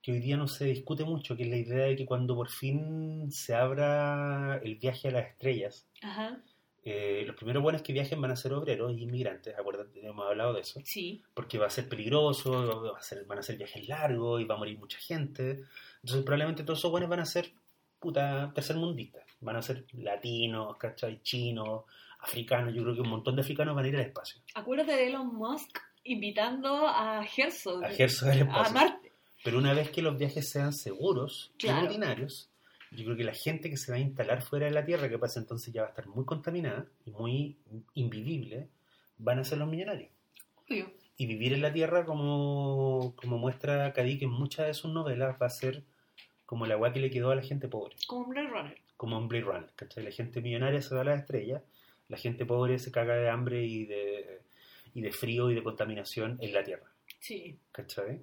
que hoy día no se discute mucho, que es la idea de que cuando por fin se abra el viaje a las estrellas, ajá, Eh, los primeros buenos que viajen van a ser obreros y inmigrantes, acuérdate, hemos hablado de eso, Sí. porque va a ser peligroso, va a ser, van a ser viajes largos y va a morir mucha gente. Entonces probablemente todos esos buenos van a ser puta tercermundistas, van a ser latinos, ¿cachai? Chinos, africanos, yo creo que un montón de africanos van a ir al espacio. Acuérdate de Elon Musk invitando a Herzog A Herzog al a. Marte. Pero una vez que los viajes sean seguros Claro. y rutinarios, yo creo que la gente que se va a instalar fuera de la Tierra, que pasa entonces ya va a estar muy contaminada y muy invivible, van a ser los millonarios. Obvio. Y vivir en la Tierra, como, como muestra Kadik en muchas de sus novelas, va a ser como la agua que le quedó a la gente pobre, Como un Blade Runner. como en Blade Runner. ¿cachai? La gente millonaria se va a las estrellas, la gente pobre se caga de hambre y de, y de frío y de contaminación en la Tierra. Sí. ¿cachai?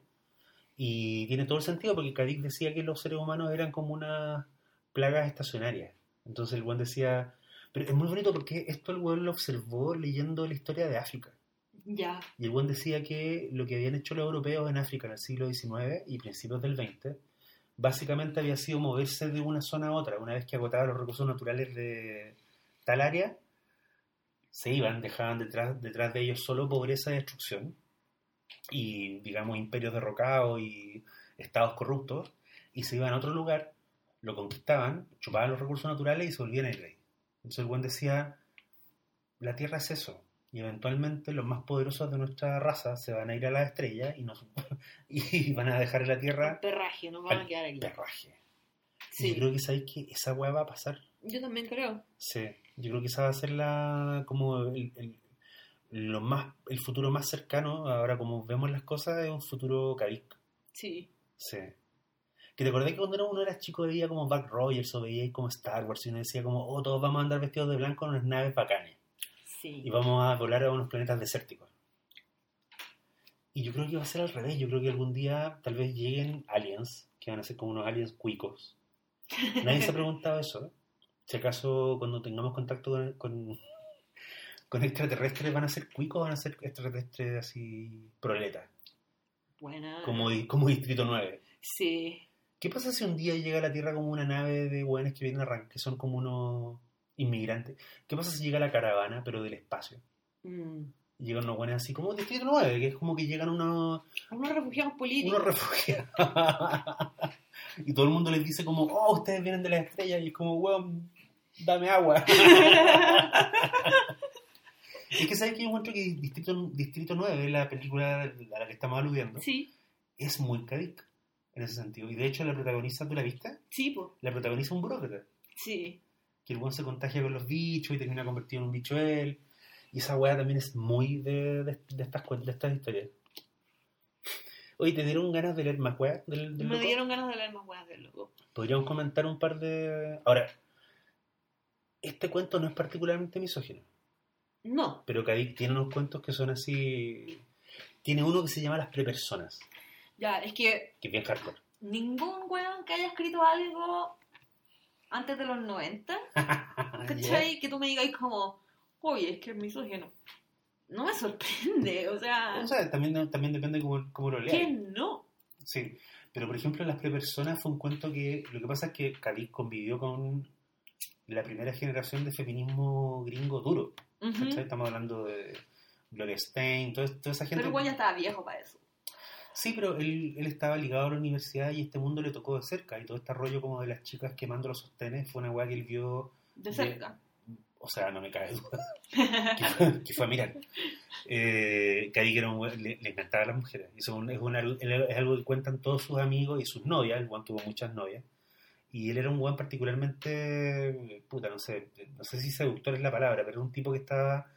Y tiene todo el sentido porque Kadik decía que los seres humanos eran como unas plagas estacionarias. Entonces el buen decía, pero es muy bonito porque esto el buen lo observó leyendo la historia de África. Ya. Y el buen decía que lo que habían hecho los europeos en África en el siglo XIX y principios del XX, básicamente había sido moverse de una zona a otra. Una vez que agotaban los recursos naturales de tal área, se iban, dejaban detrás, detrás de ellos solo pobreza y destrucción, y digamos imperios derrocados y estados corruptos, y se iban a otro lugar, lo conquistaban, chupaban los recursos naturales y se volvían de ahí. Entonces el buen decía, la Tierra es eso, y eventualmente los más poderosos de nuestra raza se van a ir a las estrellas y, nos, y van a dejar en la Tierra Perraje, nos van a al quedar aquí. perraje. Sí. yo creo que sabéis que esa weá va a pasar. Yo también creo. Sí, yo creo que esa va a ser la como el, el- lo más el futuro más cercano, ahora como vemos las cosas, es un futuro Kavik. Sí. Sí. Que te acordás que cuando uno era chico veía como Buck Rogers o veía como Star Wars y uno decía como, oh, todos vamos a andar vestidos de blanco en unas naves bacanes Sí. y vamos a volar a unos planetas desérticos. Y yo creo que va a ser al revés, yo creo que algún día tal vez lleguen aliens, que van a ser como unos aliens cuicos. Nadie se ha preguntado eso. ¿eh? Si acaso cuando tengamos contacto con, con, con extraterrestres van a ser cuicos o van a ser extraterrestres así proletas, Buena. como, como Distrito 9. Sí. ¿Qué pasa si un día llega a la Tierra como una nave de hueones que vienen a arrancar, que son como unos inmigrantes? ¿Qué pasa si llega la caravana, pero del espacio? Mm. Llegan unos hueones así como Distrito 9, que es como que llegan unos, Unos refugiados políticos. unos refugiados. y todo el mundo les dice como, oh, ustedes vienen de las estrellas. Y es como, hueón, dame agua. es que sabes que yo encuentro que Distrito, Distrito 9, la película a la que estamos aludiendo, sí. es muy Kadik en ese sentido. Y de hecho la protagonista, ¿tú la viste? Sí, pues. La protagoniza un burócrata. Sí. Que el weón se contagia con los bichos y termina convertido en un bicho él. Y esa weá también es muy de, de, de estas, de estas historias. Oye, ¿te dieron ganas de leer más weá del, del Me loco? dieron ganas de leer más weas del loco. Podríamos comentar un par de... Ahora, este cuento no es particularmente misógino, No. pero Kadik tiene unos cuentos que son así... Tiene uno que se llama Las Prepersonas, Ya, es que que es bien hardcore. ningún weón que haya escrito algo antes de los 90, ¿cachai? Que tú me digas como, oye, es que es misógino. No me sorprende, o sea, O sea, también, también depende cómo, cómo lo leas. ¿quién no? Sí, pero por ejemplo, Las Prepersonas fue un cuento que lo que pasa es que Kadik convivió con la primera generación de feminismo gringo duro. Estamos hablando de Gloria Stein, toda, toda esa gente. Pero igual ya estaba viejo para eso. Sí, pero él, él estaba ligado a la universidad y este mundo le tocó de cerca. Y todo este rollo como de las chicas quemando los sostenes fue una weá que él vio. De cerca. O sea, no me cae duda. que, fue, que fue a mirar. Eh, Kadik era un le, le encantaba a las mujeres. Eso es, una- es algo que cuentan todos sus amigos y sus novias. El Juan tuvo muchas novias. Y él era un Juan particularmente, puta, no sé, no sé si seductor es la palabra, pero era un tipo que estaba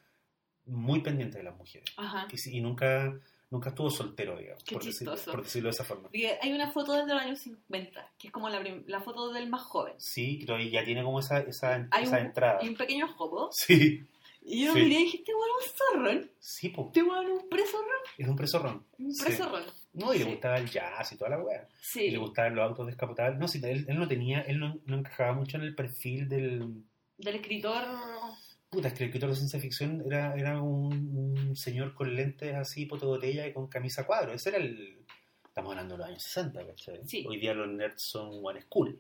muy pendiente de las mujeres. Ajá. Y, y nunca, nunca estuvo soltero, digamos, Qué por, decir- chistoso. por decirlo de esa forma. Porque hay una foto desde los años 50, que es como la, la foto del más joven. Sí, todavía ya tiene como esa, esa, Hay esa un, entrada. hay un pequeño jopo. Sí, Y yo Sí. miré y dije, este weón es un zorrón. sí, po, Este weón es un preso ron. es un presorrón. Un Sí. No, y le Sí. gustaba el jazz y toda la weá. Y Sí. le gustaban los autos descapotables. No, sí, él, él no tenía, él no, no encajaba mucho en el perfil del... Del escritor. Puta, es que el escritor de ciencia ficción era, era un, un señor con lentes así, poto botella y con camisa cuadro. Ese era el... Estamos hablando de los años 60, ¿cachai? Sí. Hoy día los nerds son one school.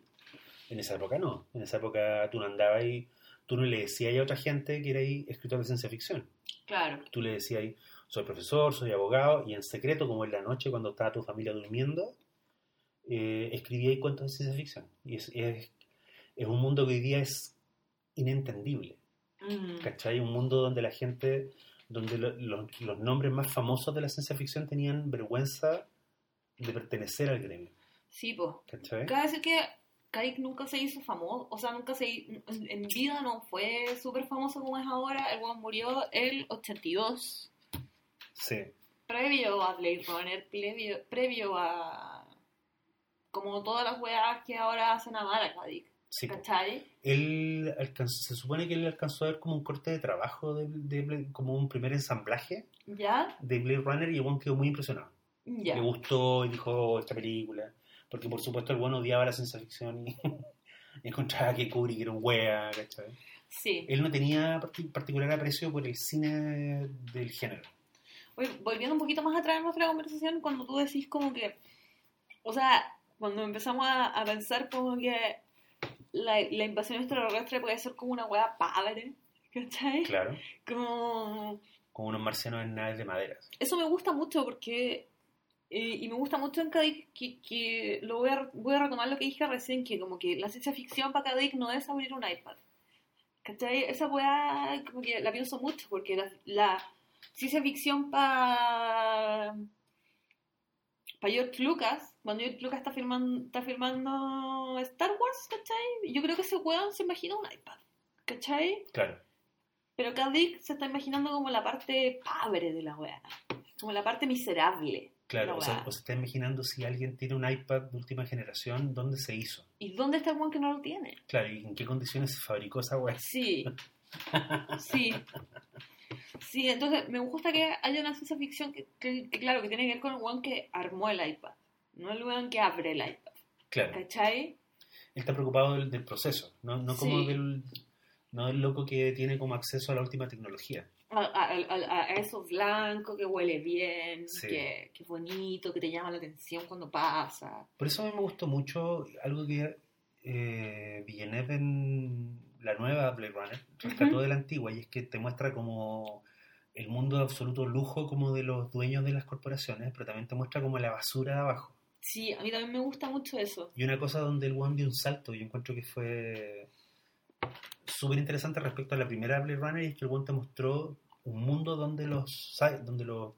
En esa época no. En esa época tú no andabas y... tú no le decías a otra gente que era escritor de ciencia ficción. Claro. Tú le decías, soy profesor, soy abogado, y en secreto, como en la noche cuando estaba tu familia durmiendo, eh, escribía cuentos de ciencia ficción. Y es, es, es, un mundo que hoy día es inentendible. Mm. ¿Cachai? Un mundo donde la gente, donde lo- lo- los nombres más famosos de la ciencia ficción tenían vergüenza de pertenecer al gremio. Sí, pues. Cabe decir que Kaik nunca se hizo famoso, o sea, nunca se hi- en en vida no fue súper famoso como es ahora. El weón murió el 82, Sí. previo a Blade Runner, previo, previo a. como todas las weas que ahora hacen a Kadik. sí. ¿Cachai? Él alcanzó- se supone que él alcanzó a ver como un corte de trabajo, de, como un primer ensamblaje ¿Ya? de Blade Runner y el buen quedó muy impresionado. Ya. Le gustó y dijo "Oh, esta película. Porque por supuesto el buen odiaba la ciencia ficción y encontraba que Kubrick era un wea, ¿cachai? Sí. Él no tenía parti- particular aprecio por el cine del género. Oye, volviendo un poquito más atrás en nuestra conversación, cuando tú decís como que, o sea, cuando empezamos a, a pensar como que la, la invasión extraterrestre puede ser como una hueá padre, ¿cachai? Claro. Como... Como unos marcianos en naves de madera. Eso me gusta mucho porque... eh, y me gusta mucho en Kadik que, que lo voy a, voy a retomar lo que dije recién, que como que la ciencia ficción para Kadik no es abrir un iPad. ¿Cachai? Esa weá como que la pienso mucho porque la, la ciencia ficción para para George Lucas, cuando George Lucas está filmando Star Wars, ¿cachai? Yo creo que ese weón se imagina un iPad, ¿cachai? Claro. Pero Kadik se está imaginando como la parte pobre de la weá, como la parte miserable. Claro, La o weá. se está imaginando si alguien tiene un iPad de última generación, ¿dónde se hizo? ¿Y dónde está el weón que no lo tiene? Claro, y en qué condiciones se fabricó esa web. Sí, sí. Sí, entonces me gusta que haya una ciencia ficción que, que- que, claro, que tiene que ver con el weón que armó el iPad, no el weón que abre el iPad, Claro, ¿cachai? él está preocupado del, del proceso, no, no como Sí. del, no del loco que tiene como acceso a la última tecnología. A, a- a- a eso blanco, que huele bien, Sí. que, que bonito, que te llama la atención cuando pasa. Por eso a mí me gustó mucho algo que eh, Villeneuve en la nueva Blade Runner rescató de la antigua y es que te muestra como el mundo de absoluto lujo como de los dueños de las corporaciones, pero también te muestra como la basura de abajo. Sí, a mí también me gusta mucho eso. Y una cosa donde el one dio un salto, yo encuentro que fue súper interesante respecto a la primera Blade Runner, y es que el one te mostró un mundo donde los, donde los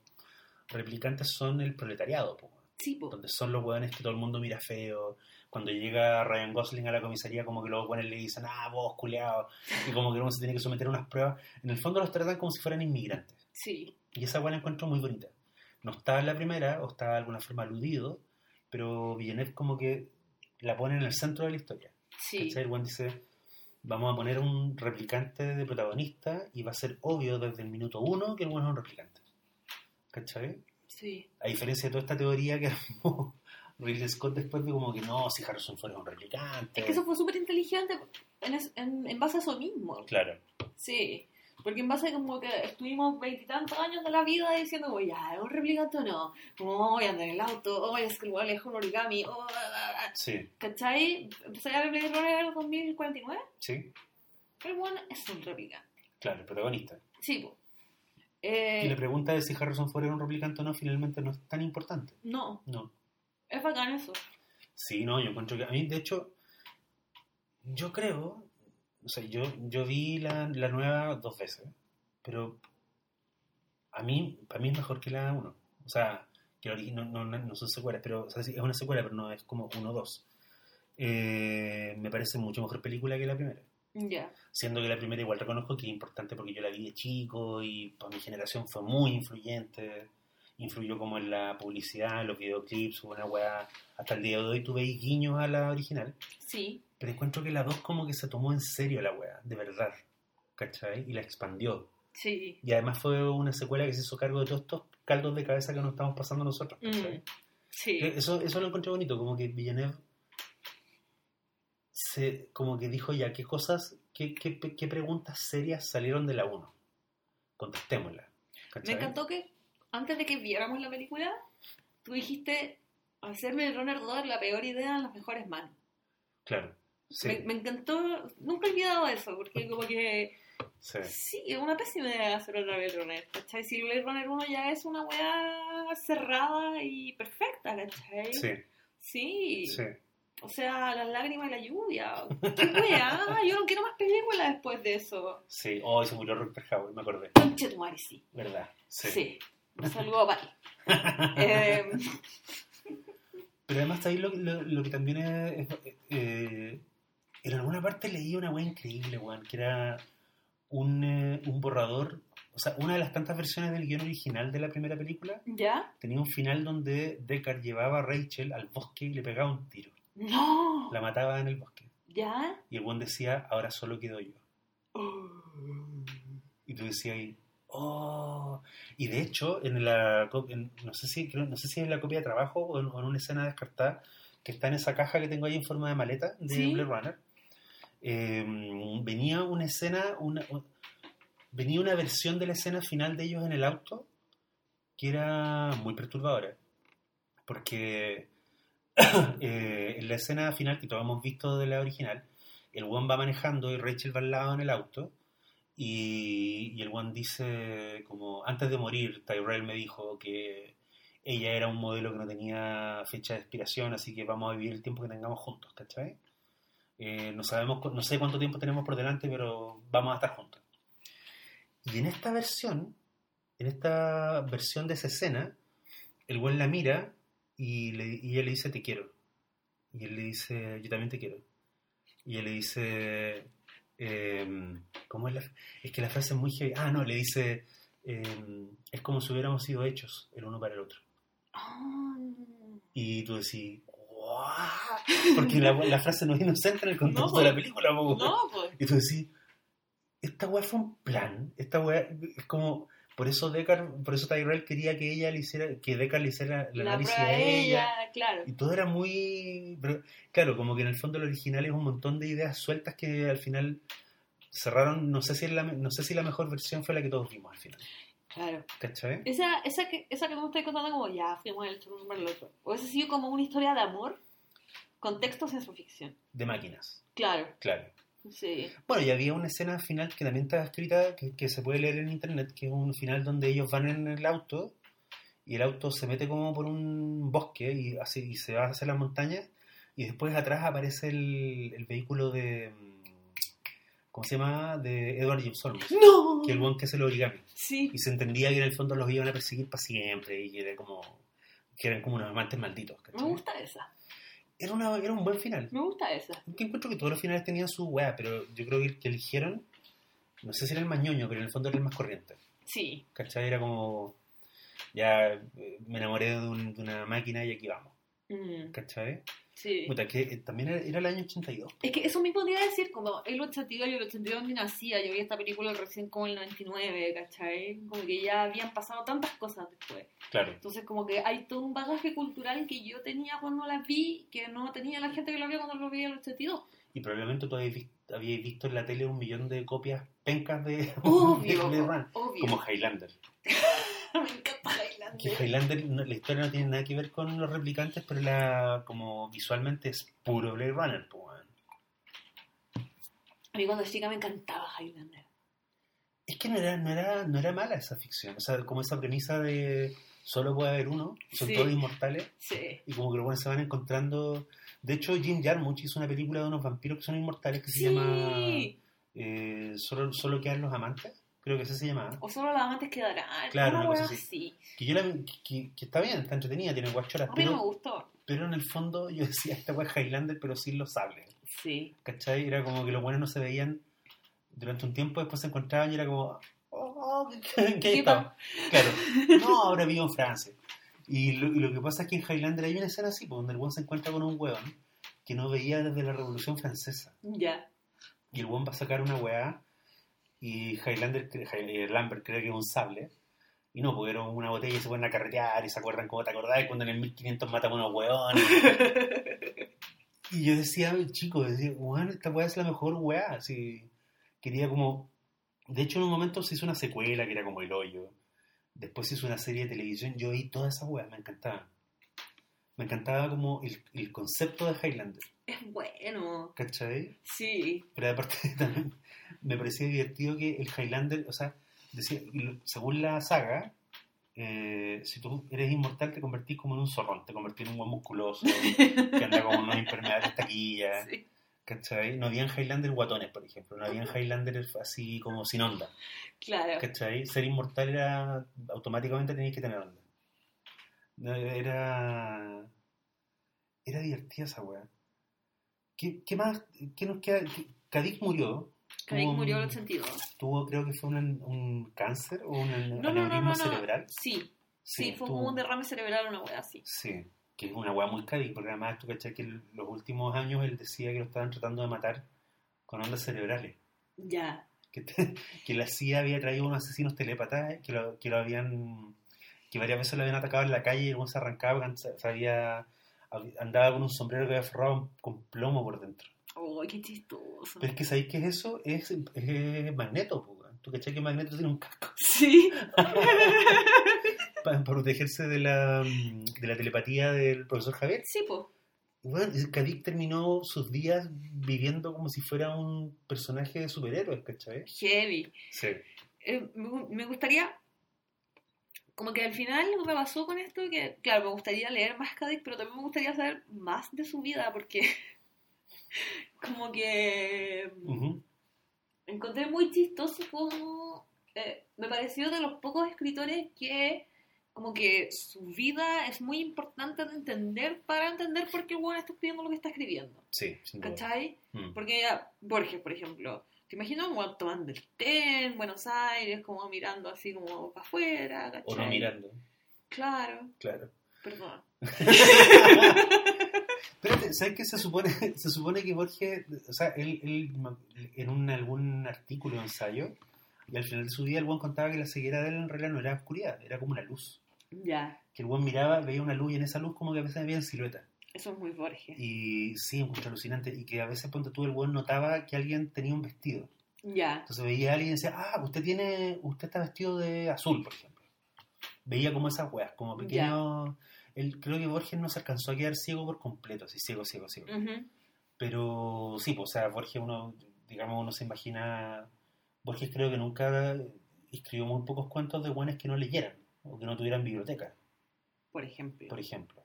replicantes son el proletariado, po, Sí, po. donde son los hueones que todo el mundo mira feo. Cuando llega Ryan Gosling a la comisaría, como que los hueones le dicen, ah, vos, culeado, y como que uno se tiene que someter a unas pruebas. En el fondo los tratan como si fueran inmigrantes. Sí, Y esa hueá la encuentro muy bonita. No estaba en la primera, o estaba de alguna forma aludido, pero Villeneuve como que la pone en el centro de la historia. sí. ¿Cachai? Weón dice, vamos a poner un replicante de protagonista y va a ser obvio desde el minuto uno que el bueno es un replicante. ¿Cachai? Sí. A diferencia de toda esta teoría que armó Ridley Scott después de como que no, si Harrison es un replicante. Es que eso fue súper inteligente en, en- en base a eso mismo. Claro, Sí, porque en base a como que estuvimos veintitantos años de la vida diciendo, oye, ya, ¿es un replicante o no? Como, voy a andar en el auto, oye, es que igual es un origami, oh, ah, ah, ah". sí, ¿cachai? Empecé a ver Blade Runner 2049, sí, pero bueno, es un replicante. claro, el protagonista. Sí, po. Y la pregunta de si Harrison Ford era un replicante o no finalmente no es tan importante. no, No. Es bacán eso. Sí, no, yo encuentro que a mí, de hecho, yo creo, o sea, yo, yo vi la, la nueva dos veces, pero a mí, para mí es mejor que la uno. O sea, que la ori- no, no, no, son secuelas, pero o sea, sí, es una secuela, pero no es como uno o dos. Eh, me parece mucho mejor película que la primera. Ya, Siendo que la primera igual reconozco que es importante porque yo la vi de chico y para mi generación fue muy influyente. Influyó como en la publicidad, en los videoclips, hubo una weá. Hasta el día de hoy tuve ahí guiños a la original. sí, Pero encuentro que la 2 como que se tomó en serio la weá, de verdad. ¿Cachai? Y la expandió. sí. Y además fue una secuela que se hizo cargo de todos estos caldos de cabeza que nos estamos pasando nosotros. Mm, ¿cachai? sí. Eso, eso lo encontré bonito, como que Villeneuve se, como que dijo ya, ¿qué cosas, qué, qué, qué preguntas serias salieron de la 1? Contestémoslas. Me ¿cachai? encantó que antes de que viéramos la película, tú dijiste, hacerme el Runner 2 es la peor idea en las mejores manos. Claro. Sí, Me, me encantó, nunca he olvidado eso, porque como que sí. sí, es una pésima idea hacer otra Blade Runner, ¿cachai? Si Blade Runner 1 ya es una weá cerrada y perfecta, ¿cachai? Sí, Sí. sí. O sea, las lágrimas y la lluvia. ¿Qué weá? Yo no quiero más películas después de eso. Sí, oh, se murió Rutger Hauer, me acordé. Conche tu madre, sí. ¿Verdad? Sí. Un saludo ti. Eh, Pero además ahí lo, lo, lo que también es... eh, en alguna parte leí una weá increíble, weón, que era un, eh, un borrador, o sea, una de las tantas versiones del guion original de la primera película ¿Ya? tenía un final donde Deckard llevaba a Rachel al bosque y le pegaba un tiro. No. La mataba en el bosque. ¿Ya? Y el buen decía, ahora solo quedo yo. Oh. Y tú decías ahí, oh. Y de hecho, en la en- no sé si no sé si es la copia de trabajo o en, o en una escena descartada que está en esa caja que tengo ahí en forma de maleta de Sí. Blade Runner. eh, venía una escena, una, un- venía una versión de la escena final de ellos en el auto que era muy perturbadora. Porque eh, en la escena final que todos hemos visto de la original, el one va manejando y Rachel va al lado en el auto y, y el one dice como antes de morir Tyrell me dijo que ella era un modelo que no tenía fecha de expiración así que vamos a vivir el tiempo que tengamos juntos ¿cachai? Eh, no sabemos no sé cuánto tiempo tenemos por delante pero vamos a estar juntos. Y en esta versión en esta versión de esa escena el buen la mira y, le, y ella le dice te quiero y él le dice yo también te quiero y él le dice eh, ¿cómo es la es que la frase es muy heavy ah no le dice eh, es como si hubiéramos sido hechos el uno para el otro Ah. y tú decís "What?". porque la, la frase no es inocente en el contexto No, de la pues. película. No, pues. y tú decís esta weá fue un plan esta weá es como por eso Deckard, por eso Tyrell quería que ella le hiciera que Deckard le hiciera la, La análisis a ella ella, claro. y todo era muy. pero, claro, como que en el fondo el original es un montón de ideas sueltas que al final cerraron. No sé si, la, no sé si la mejor versión fue la que todos vimos al final. Claro. ¿Cachai? Esa, esa, que, esa que me estoy contando como ya fuimos el uno para el otro. O ese sido como una historia de amor, contexto ciencia ficción. De máquinas, Claro, claro. Sí. Bueno, y había una escena final que también está escrita, que, que se puede leer en internet, que es un final donde ellos van en el auto y el auto se mete como por un bosque y, así, y se va hacia las montañas y después atrás aparece el, el vehículo de... mm, ¿Cómo se llama? De Edward James Olmos. ¡No! Que el buen que se lo origami. Sí. Y se entendía que en el fondo los iban a perseguir para siempre y que era como que eran como unos amantes malditos. Me gusta esa. Era, una, era un buen final. Me gusta esa. Que encuentro que todos los finales tenían su weá, pero yo creo que el que eligieron, no sé si era el más ñoño, pero en el fondo era el más corriente. Sí. ¿Cachai? Era como, ya eh, me enamoré de, un- de una máquina y aquí vamos. Mm, ¿Cachai? Sí. Puta, que eh, también era, el año 82. Es que eso mismo te iba a decir, como el 82 y el 82 ni nacía, yo vi esta película recién como el 99, ¿cachai? Como que ya habían pasado tantas cosas después. Claro. Entonces como que hay todo un bagaje cultural que yo tenía cuando la vi, que no tenía la gente que lo vio cuando lo en el 82. Y probablemente tú habíais visto, en la tele un millón de copias pencas de, de Obvio, Blade Runner, obvio. como Highlander. Me encanta Que Highlander. Highlander, no- la historia no tiene nada que ver con los replicantes, pero la, como visualmente es puro Blade Runner. pues, weón. A mí cuando chica me encantaba Highlander. Es que no era, no, era, no era mala esa ficción, o sea, como esa premisa de solo puede haber uno, son Sí. todos inmortales, Sí. y como que los buenos se van encontrando... De hecho, Jim Jarmusch hizo una película de unos vampiros que son inmortales que se llama eh, solo, solo quedan los amantes, creo que ese se llamaba. O solo los amantes quedarán. Claro, una cosa así. Que, yo la, que, que está bien, está entretenida, tiene guachoras, A mí no me gustó. pero en el fondo yo decía, esta wea es Highlander, pero sin los sables. Sí. ¿Cachai? Era como que los buenos no se veían durante un tiempo, después se encontraban y era como, oh, ¿qué, estado? Claro, no, ahora vivo en Francia. Y lo, y lo que pasa es que en Highlander hay una escena así, pues, donde el buen se encuentra con un hueón que no veía desde la Revolución Francesa. Ya. Y el buen va a sacar una weá y Highlander, cre- Hi- eh, Lambert cree que es un sable. Y no, porque era una botella y se ponen a carretear y se acuerdan cómo te acordás cuando en el 1500 matan a unos hueones. Y yo decía, chico, decía, weón, esta weá es la mejor weá. Así, quería como. De hecho, en un momento se hizo una secuela que era como el hoyo. Después se hizo una serie de televisión. Yo vi todas esas weas, me encantaban. Me encantaba como el, el concepto de Highlander, Es bueno. ¿cachai? Sí. Pero aparte también me parecía divertido que el Highlander, o sea, decía, según la saga, eh, si tú eres inmortal te convertís como en un zorrón, te convertís en un buen musculoso, que anda con unos impermeables taquillas, sí. ¿cachai? No habían Highlander guatones, por ejemplo, no habían Highlander así como sin onda, Claro. ¿cachai? Ser inmortal era, automáticamente tenías que tener onda. Era... Era divertida esa weá. ¿Qué, qué más? ¿Qué nos queda? Kadik murió. Kadik Tuvo murió un- en el sentido. Tuvo, creo que fue un, un cáncer o un No, aneurisma no, no. cerebral. Sí. Sí, fue tuvo- como un derrame cerebral, una wea así. Sí, que es una weá muy Kadik, porque además tú cachai que en los últimos años él decía que lo estaban tratando de matar con ondas cerebrales. Ya. Que, te- que la CIA había traído unos asesinos telépatas que lo, que lo habían. que varias veces lo habían atacado en la calle y luego se arrancaba se había- andaba con un sombrero que había forrado con plomo por dentro. Oh, qué chistoso. Pero es que ¿sabéis qué es eso? Es, es Magneto, pues, weón. ¿Tú cachai que Magneto tiene un casco? Sí. para protegerse de la, de la telepatía del profesor Javier. Sí, pues. Bueno, Kadik terminó sus días viviendo como si fuera un personaje de superhéroes, ¿cachai? Heavy. Sí. Eh, me, gu- me gustaría, como que al final lo que me pasó con esto, que claro, me gustaría leer más Cádiz, pero también me gustaría saber más de su vida, porque como que encontré muy chistoso como eh, me pareció de los pocos escritores que como que su vida es muy importante de entender para entender por qué weón está escribiendo lo que está escribiendo. Sí. ¿Cachai? Mm. Porque ya, Borges, por ejemplo, ¿te imaginas un weón tomando el té en Buenos Aires, como mirando así como para afuera? ¿cachai? O no mirando, Claro, claro. perdón. Pero ¿sabes qué se supone? Se supone que Borges, o sea, él, él en un, algún artículo ensayo, y al final de su vida el buen contaba que la ceguera de él en realidad no era oscuridad, era como una luz. Ya, Que el buen miraba, veía una luz y en esa luz como que a veces había siluetas. eso es muy Borges. Y sí, encontré alucinante. Y que a veces, ponte tú, el buen notaba que alguien tenía un vestido. Ya, Entonces veía a alguien y decía, ah, usted tiene, usted está vestido de azul, por ejemplo. Veía como esas weas, como pequeños... Él, creo que Borges no se alcanzó a quedar ciego por completo, así ciego, ciego, ciego. Ujú. Pero sí, pues, o sea, Borges uno, digamos, uno se imagina... Borges creo que nunca escribió muy pocos cuentos de buenos que no leyeran o que no tuvieran biblioteca, por ejemplo. por ejemplo.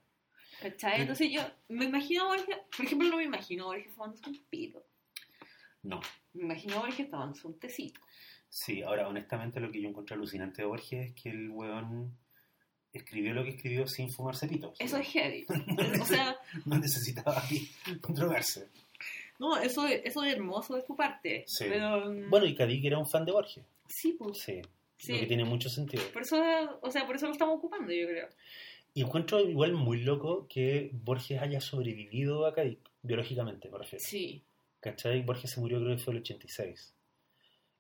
¿Cachai? Entonces yo me imagino a Borges, por ejemplo, no me imagino a Borges tomándose un pito. No. Me imagino a Borges tomándose un tecito. Sí, ahora honestamente lo que yo encontré alucinante de Borges es que el weón escribió lo que escribió sin fumarse pito. Eso es heavy. O sea, No necesitaba drogarse. no, eso, eso es hermoso de su parte. Sí. Pero, Bueno, y Kadik era un fan de Borges. sí, pues. Sí, Sí. lo que tiene mucho sentido. Por eso, o sea, por eso lo estamos ocupando, yo creo. Y encuentro igual muy loco que Borges haya sobrevivido a Kadik, biológicamente, me refiero. Sí. ¿Cachai? Borges se murió creo que fue el 86.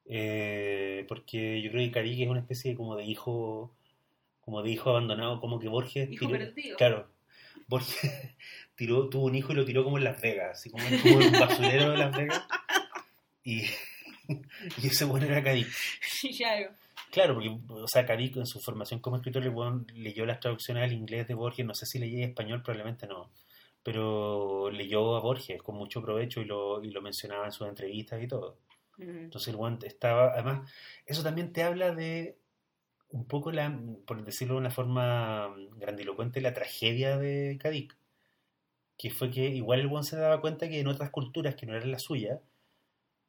Eh, porque yo creo que Kadik es una especie como de hijo como de hijo abandonado, como que Borges Hijo tiró- perdido. Claro. Borges tiró, tuvo un hijo y lo tiró como en Las Vegas, así como en como en un basurero de Las Vegas. Y, y ese bueno era Kadik. claro. Claro, porque, o sea, Kadik en su formación como escritor, weón leyó las traducciones al inglés de Borges, no sé si leía español, probablemente no, pero leyó a Borges con mucho provecho y lo, y lo mencionaba en sus entrevistas y todo. Entonces el weón estaba, además, eso también te habla de un poco la, por decirlo de una forma grandilocuente, la tragedia de Kadik, que fue que igual el weón se daba cuenta que en otras culturas que no eran la suya,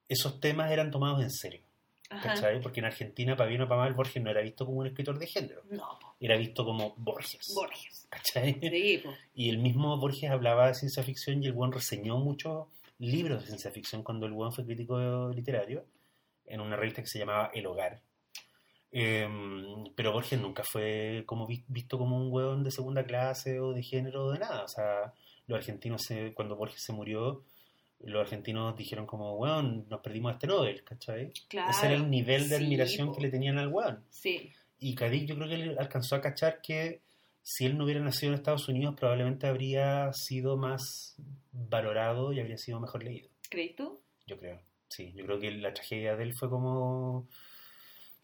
esos temas eran tomados en serio. ¿cachai? Porque en Argentina, para bien o para mal, Borges no era visto como un escritor de género, No, era visto como Borges. Borges. ¿cachai? Sí. Y el mismo Borges hablaba de ciencia ficción y el buen reseñó muchos libros de ciencia ficción cuando el buen fue crítico literario en una revista que se llamaba El Hogar. Em, pero Borges nunca fue como vi- visto como un hueón de segunda clase o de género o de nada. O sea, los argentinos, se- cuando Borges se murió, los argentinos dijeron como, weón, nos perdimos este Nobel, ¿cachai? Claro. Ese era el nivel de Sí, admiración po. que le tenían al weón. Sí. Y Kadik yo creo que él alcanzó a cachar que si él no hubiera nacido en Estados Unidos probablemente habría sido más valorado y habría sido mejor leído. ¿Crees tú? Yo creo. Sí, yo creo que la tragedia de él fue como...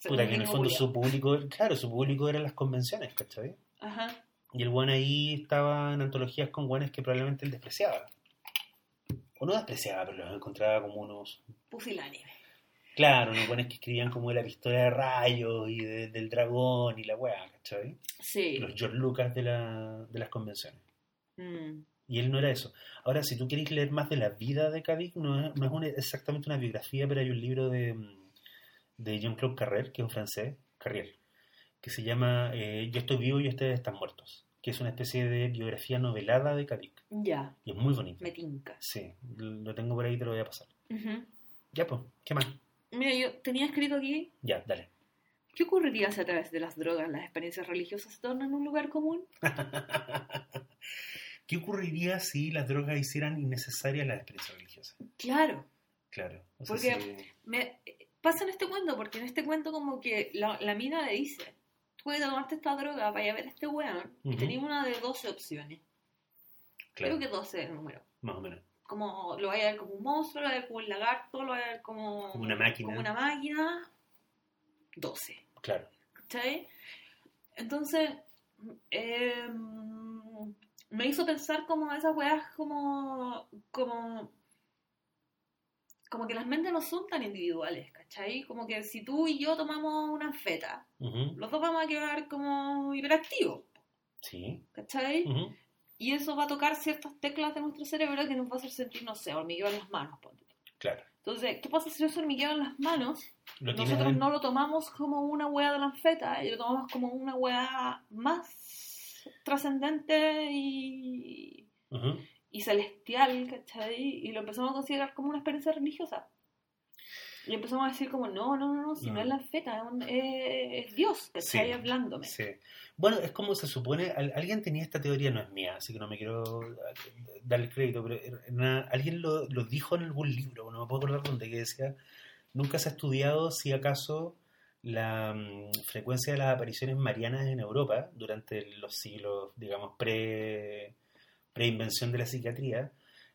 Puta, que en el fondo su público, claro, su público eran las convenciones, ¿cachai? Ajá. Y el buen ahí estaba en antologías con guanes que probablemente él despreciaba. O no despreciaba, pero los encontraba como unos... Pusilánime. Claro, unos guanes que escribían como de la pistola de rayos y de- del dragón y la weá, ¿cachai? Sí. Los George Lucas de, la, de las convenciones. Mm. Y él no era eso. Ahora, si tú quieres leer más de la vida de Kadik, no es, no es una- exactamente una biografía, pero hay un libro de, de Jean-Claude Carrère, que es un francés, Carrier, que se llama eh, Yo estoy vivo y ustedes están muertos, que es una especie de biografía novelada de Kadik. Ya, Y es muy bonito. me tinca. Sí, lo tengo por ahí, te lo voy a pasar. Ya, pues, ¿qué más? Mira, yo tenía escrito aquí, Ya, dale. ¿qué ocurriría si a través de las drogas las experiencias religiosas se tornan un lugar común? ¿Qué ocurriría si las drogas hicieran innecesarias las experiencias religiosas? Claro, Claro. o sea, Porque- si- me pasa en este cuento, porque en este cuento como que la, la mina le dice, tú puedes tomarte esta droga, vaya a ver a este weón, y tenía una de 12 opciones. claro, Creo que 12 es el número. más o menos. Como lo vaya a ver como un monstruo, lo vaya a ver como un lagarto, lo vaya a ver como, Como una máquina. como una máquina. 12. Claro. ¿Cachai? Entonces, eh, me hizo pensar como esas weas como, como, como que las mentes no son tan individuales, ¿cachai? Como que si tú y yo tomamos una feta, Ujú. los dos vamos a quedar como hiperactivos, Sí. ¿cachai? Ujú. Y eso va a tocar ciertas teclas de nuestro cerebro que nos va a hacer sentir, no sé, hormigueo en las manos, ponte. Claro. Entonces, ¿qué pasa si ese hormigueo en las manos Lo nosotros no lo tomamos como una wea de la anfeta, y lo tomamos como una wea más trascendente y, Ujú. Y celestial, ¿cachai? Y lo empezamos a considerar como una experiencia religiosa. Y empezamos a decir como, no, no, no, no si no, No. es la anfeta, es, un- es- es Dios, ¿cachai? Sí, Hablándome. Sí. Bueno, es como se supone, al- alguien tenía esta teoría, no es mía, así que no me quiero eh, darle crédito, pero una- alguien lo, lo dijo en algún libro, no me puedo acordar dónde, que decía, nunca se ha estudiado si acaso la mm, frecuencia de las apariciones marianas en Europa durante los siglos, digamos, pre preinvención de la psiquiatría,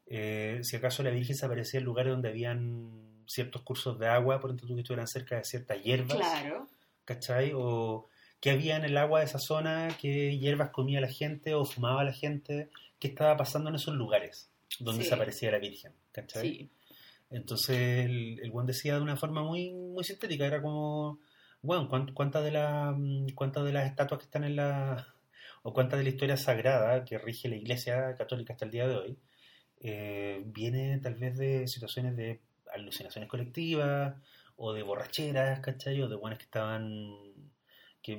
eh, si acaso la Virgen se aparecía en lugares donde habían ciertos cursos de agua, por ejemplo, que estuvieran cerca de ciertas hierbas. Claro. ¿cachai? O qué había en el agua de esa zona, qué hierbas comía la gente o fumaba la gente, qué estaba pasando en esos lugares donde Sí. se aparecía la Virgen, ¿cachai? Sí. Entonces el, el buen decía de una forma muy, muy sintética, era como, bueno, ¿cuán- ¿cuántas de, la- mm, cuántas de las estatuas que están en la, o cuántas de la historia sagrada que rige la Iglesia Católica hasta el día de hoy, eh, viene tal vez de situaciones de alucinaciones colectivas o de borracheras, ¿cachai? O de buenas que estaban... Que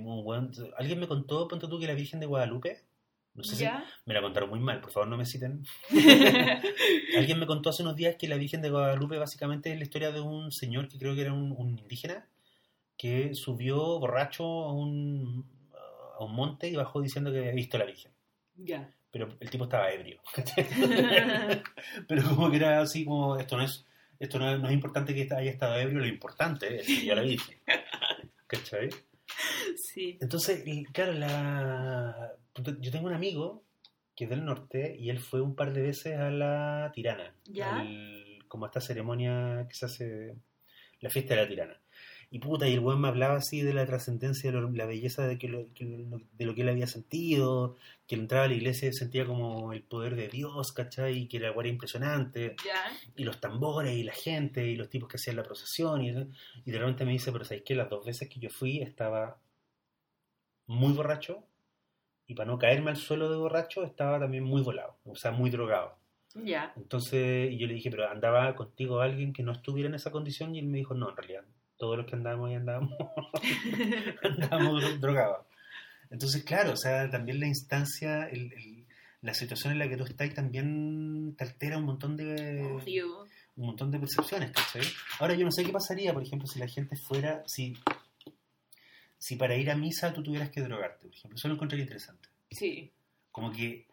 alguien me contó, ponte tú, que la Virgen de Guadalupe, no sé si ¿Ya? me la contaron muy mal, por favor no me citen, Alguien me contó hace unos días que la Virgen de Guadalupe básicamente es la historia de un señor que creo que era un, un indígena que subió borracho a un, a un monte y bajó diciendo que había visto a la Virgen. ya. Pero el tipo estaba ebrio. Pero como que era así como, esto no es, esto no no es importante que haya estado ebrio, lo importante es que vio a la Virgen. ¿Cachai? sí. Entonces, claro, la... yo tengo un amigo que es del norte y él fue un par de veces a la Tirana, Ya. al- como a esta ceremonia que se hace, la fiesta de la Tirana. Y puta, y el weón me hablaba así de la trascendencia, de lo- la belleza de, que lo, que lo- de lo que él había sentido, que él entraba a la iglesia y sentía como el poder de Dios, ¿cachai? Y que era era impresionante y los tambores y la gente y los tipos que hacían la procesión y, y de repente me dice, pero ¿sabes qué? Las dos veces que yo fui estaba muy borracho y para no caerme al suelo de borracho estaba también muy volado, o sea, muy drogado. Ya. Entonces yo le dije, pero andaba contigo alguien que no estuviera en esa condición y él me dijo, no, en realidad, todos los que andábamos ahí andábamos, andábamos dro- drogados. Entonces, claro, o sea, también la instancia, el- el- la situación en la que tú estás también te altera un montón de Obvio. un montón de percepciones, ¿cachai? Ahora yo no sé qué pasaría, por ejemplo, si la gente fuera, si, si para ir a misa tú tuvieras que drogarte, por ejemplo. Eso lo encontraría interesante. Sí. Como que,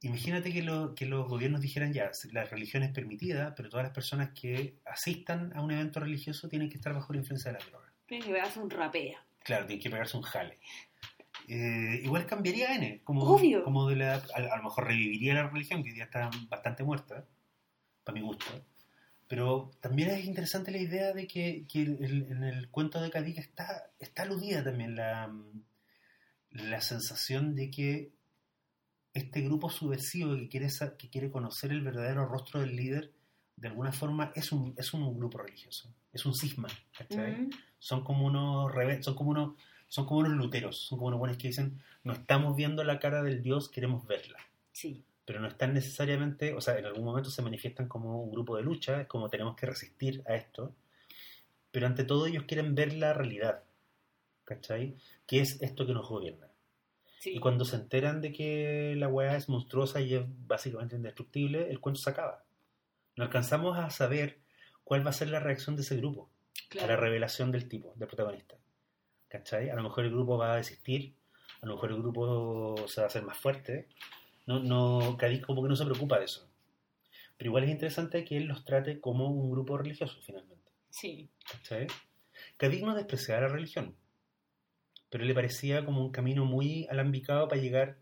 imagínate que, lo- que los gobiernos dijeran ya, la religión es permitida, pero todas las personas que asistan a un evento religioso tienen que estar bajo la influencia de la droga. Tienes que verse un rapea. Claro, tienen que pegarse un jale. Eh, igual cambiaría N, como, Obvio. como de la, a, a lo mejor reviviría la religión, que día está bastante muerta, para mi gusto. Pero también es interesante la idea de que, que el- en el cuento de Cadiz está, está aludida también la, la sensación de que este grupo subversivo que quiere, que quiere conocer el verdadero rostro del líder, de alguna forma es un, es un grupo religioso, es un cisma, ¿cachai? Mm, Son como unos rebe- son como unos, son como unos luteros, son como unos buenos que dicen, no estamos viendo la cara del Dios, queremos verla. Sí. Pero no están necesariamente, o sea, en algún momento se manifiestan como un grupo de lucha, es como tenemos que resistir a esto, pero ante todo ellos quieren ver la realidad, ¿cachai? Que es esto que nos gobierna. Sí. Y cuando se enteran de que la weá es monstruosa y es básicamente indestructible, el cuento se acaba. No alcanzamos a saber cuál va a ser la reacción de ese grupo a la Claro. revelación del tipo, del protagonista. ¿Cachai? A lo mejor el grupo va a desistir, a lo mejor el grupo se va a hacer más fuerte. No, no, Cadiz como que no se preocupa de eso. Pero igual es interesante que él los trate como un grupo religioso, finalmente. Sí. ¿Cachai? Cadiz no despreciaba la religión, pero le parecía como un camino muy alambicado para llegar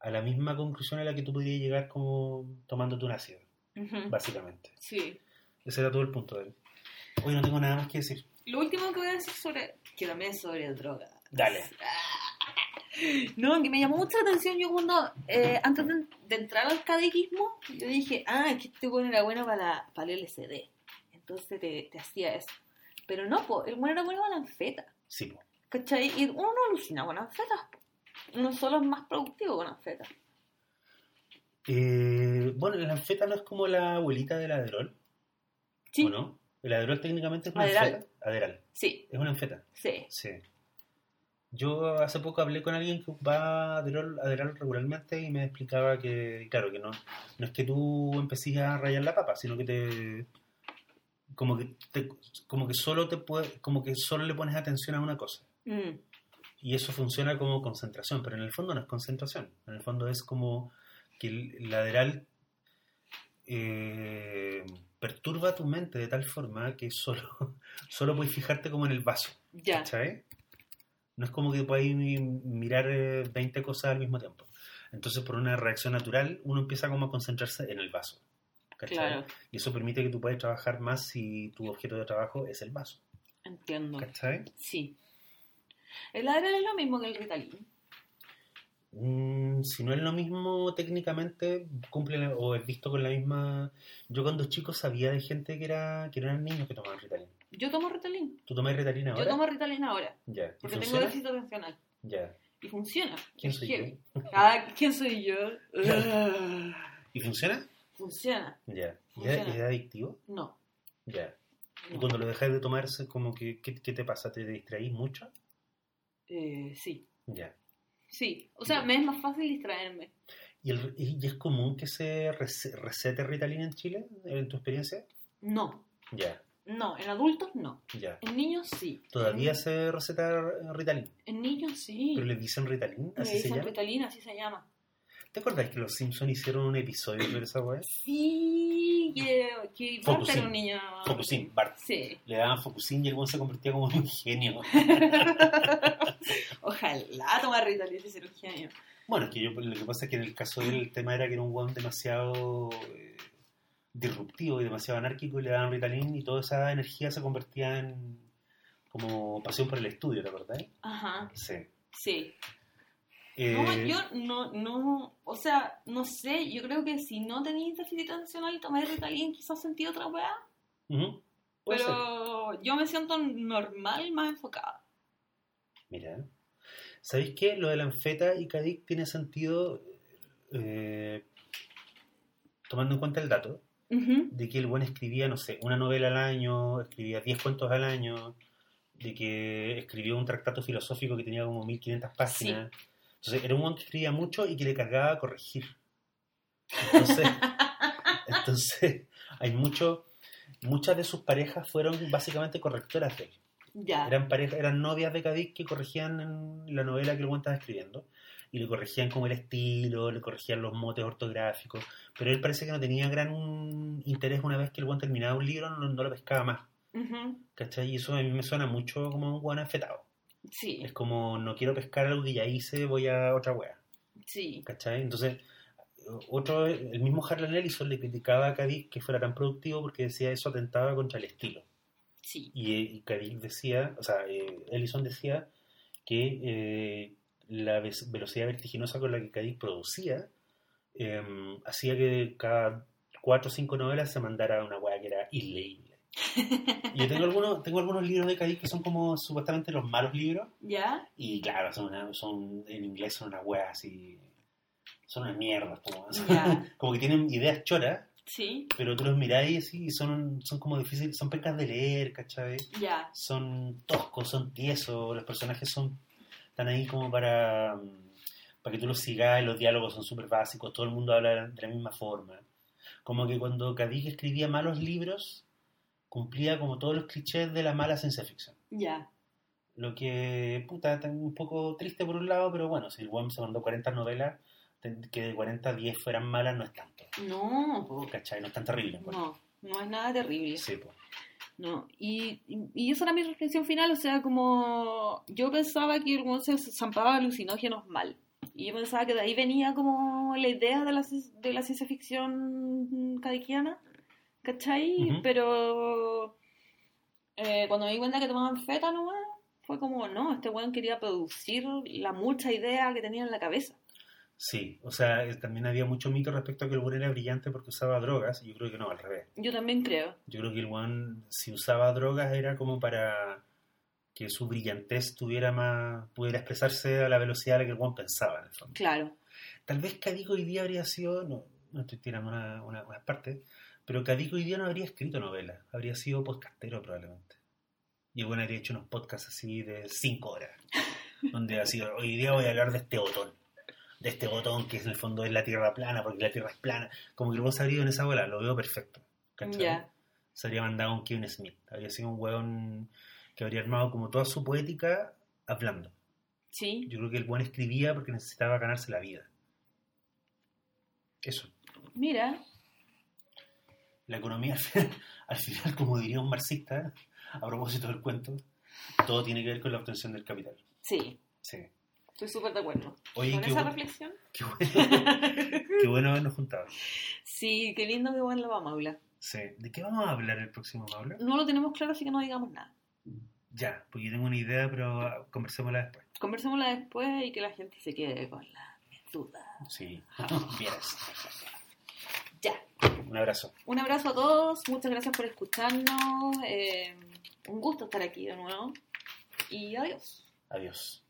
a la misma conclusión a la que tú podrías llegar como tomándote un ácido, Ujú. básicamente. Sí. Ese era todo el punto de él. Hoy no tengo nada más que decir. Lo último que voy a decir sobre. que también es sobre droga. Dale. No, que me llamó mucha atención. Yo cuando, eh, antes de, de entrar al catequismo, yo dije, ah, es que este bueno era bueno para, la- para el LSD. Entonces te, te hacía eso. Pero no, po, el bueno era bueno para la anfeta. Sí, po. ¿Cachai? Y uno no alucina con anfetas. Uno solo es más productivo con anfetas. Eh, bueno, la anfeta no es como la abuelita del aderol, Sí. ¿o no? El aderol técnicamente es una Aderal. anfeta. Aderal. Sí, Es una anfeta, sí. sí. Yo hace poco hablé con alguien que va a aderol, regularmente y me explicaba que, claro, que no, no es que tú empecés a rayar la papa, sino que te... Como que, te- como que solo te puede, como que solo le pones atención a una cosa. Mm, Y eso funciona como concentración, pero en el fondo no es concentración. En el fondo es como que el lateral eh, perturba tu mente de tal forma que solo, solo puedes fijarte como en el vaso. ya. No es como que mi- mirar eh, 20 cosas al mismo tiempo. Entonces, por una reacción natural, uno empieza como a concentrarse en el vaso. ¿cachai? Claro, Y eso permite que tú puedas trabajar más si tu objeto de trabajo es el vaso. entiendo. ¿Cachai? Sí. El Adderall es lo mismo que el Ritalin. Mm, si no es lo mismo técnicamente, cumple o es visto con la misma... Yo cuando chico sabía de gente que era que eran niños que tomaban Ritalin. Yo tomo Ritalin. ¿Tú tomas Ritalin ahora? Yo tomo Ritalin ahora. Ya. ¿Y Porque tengo funciona? déficit atencional. Ya. Y funciona. ¿Quién soy heavy. yo? Ah, ¿quién soy yo? ¿Y funciona? funciona. Ya. ¿Y Funciona. es, es adictivo? No. Ya. ¿Y no. cuando lo dejas de tomarse, como que, ¿qué, qué te pasa? ¿Te distraís mucho? Eh, sí. Ya. Sí. O sea, me es más fácil distraerme. ¿Y, el- y- es común que se rece- recete Ritalin en Chile, en tu experiencia? No. Ya, No. En adultos no. ya. En niños sí. ¿Todavía En, se receta Ritalin? en niños sí. ¿Pero le dicen Ritalin? ¿Así se dicen llama? Ritalin, así se llama. ¿Te acuerdas que los Simpsons hicieron un episodio sobre esa weá? Sí. Que, que Bart era un niño. Focusin, Bart. Sí. Le daban Focusin y el se convertía como en un genio. Ojalá tomar Ritalin y ser un genio. Bueno, es que yo lo que pasa es que en el caso del tema era que era un weón demasiado eh, disruptivo y demasiado anárquico y le daban Ritalin y toda esa energía se convertía en como pasión por el estudio, ¿te acordás? Ajá. Sí. Sí. Eh, No, yo no, no, o sea, no sé, yo creo que si no tenéis déficit atencional y tomáis Ritalin quizás sentí otra weá, ser. pero yo me siento normal, más enfocada. Mira, ¿sabéis qué? Lo de la anfeta y Cadic tiene sentido eh, tomando en cuenta el dato de que el buen escribía, no sé, una novela al año, escribía 10 cuentos al año, de que escribió un tractato filosófico que tenía como 1500 páginas. Entonces, era un buen que escribía mucho y que le cargaba a corregir. Entonces, entonces hay mucho, muchas de sus parejas fueron básicamente correctoras de él. Ya. Eran parejas, eran novias de Cadiz que corregían en la novela que el buen estaba escribiendo. Y le corregían como el estilo, le corregían los motes ortográficos. Pero él parece que no tenía gran interés una vez que el buen terminaba un libro, no, no lo pescaba más. Ujú. ¿Cachai? Y eso a mí me suena mucho como un buen afetado. Sí, Es como, no quiero pescar algo que ya hice, voy a otra wea. sí. ¿Cachai? Entonces, otro, el mismo Harlan Ellison le criticaba a Cadiz que fuera tan productivo porque decía eso atentaba contra el estilo. Sí. Y, y Cadiz decía, o sea, eh, Ellison decía que eh, la ve- velocidad vertiginosa con la que Cadiz producía em, hacía que cada cuatro o cinco novelas se mandara una weá que era inleíble. Y yo tengo algunos, tengo algunos libros de Cadiz que son como supuestamente los malos libros. ¿Ya? Y claro, son, una- son en inglés son unas weas así. Son unas mierdas, como, Ya. como que tienen ideas choras, Sí. pero tú los miráis y son, son como difíciles, son pecas de leer, ¿cachai? Ya. Son toscos, son tiesos, los personajes son están ahí como para, mm, para que tú los sigas, los diálogos son súper básicos, todo el mundo habla de la misma forma. Como que cuando Cadiz escribía malos libros, cumplía como todos los clichés de la mala ciencia ficción. Ya. Lo que, puta, está un poco triste por un lado, pero bueno, si el WAM se mandó 40 novelas, que de 40 10 fueran malas no es tanto. No, po. ¿Cachai? No es tan terrible. no, no es nada terrible. Sí, pues. No, y, y, y esa era mi reflexión final, o sea, como yo pensaba que el se zampaba alucinógenos mal. Y yo pensaba que de ahí venía como la idea de la, de la ciencia ficción cadiquiana, ¿cachai? Pero eh, cuando me di cuenta que tomaban feta nomás, fue como, no, este weón quería producir la mucha idea que tenía en la cabeza. Sí, o sea, eh, también había mucho mito respecto a que el One era brillante porque usaba drogas, y yo creo que no, al revés. Yo también creo. Yo creo que el One, si usaba drogas, era como para que su brillantez tuviera más, pudiera expresarse a la velocidad a la que el One pensaba, en el fondo. Claro. Tal vez Cadico hoy día habría sido, no, no estoy tirando una, una, una parte, pero Cadico hoy día no habría escrito novelas, habría sido podcastero probablemente. Y el bueno habría hecho unos podcasts así de cinco horas, donde ha sido, hoy día voy a hablar de este botón, de este botón que en el fondo es la tierra plana, porque la tierra es plana. Como que el weón se habría ido en esa bola, lo veo perfecto. ¿cachai? Ya. Se habría mandado un Kevin Smith, habría sido un weón que habría armado como toda su poética hablando. Sí. Yo creo que el buen escribía porque necesitaba ganarse la vida. Eso. Mira. La economía, al final, como diría un marxista, a propósito del cuento, todo tiene que ver con la obtención del capital. Sí. Sí. Estoy súper de acuerdo. Oye, Con esa reflexión. qué bueno, qué bueno habernos juntado. Sí, qué lindo que bueno lo vamos a hablar. Sí. ¿De qué vamos a hablar el próximo, Pablo? No lo tenemos claro, así que no digamos nada. Ya, porque yo tengo una idea, pero ah, conversémosla después. Conversémosla después y que la gente se quede con la duda. Sí. Vieras. Ya. Un abrazo. Un abrazo a todos, muchas gracias por escucharnos. eh, un gusto estar aquí de nuevo. Y adiós. Adiós.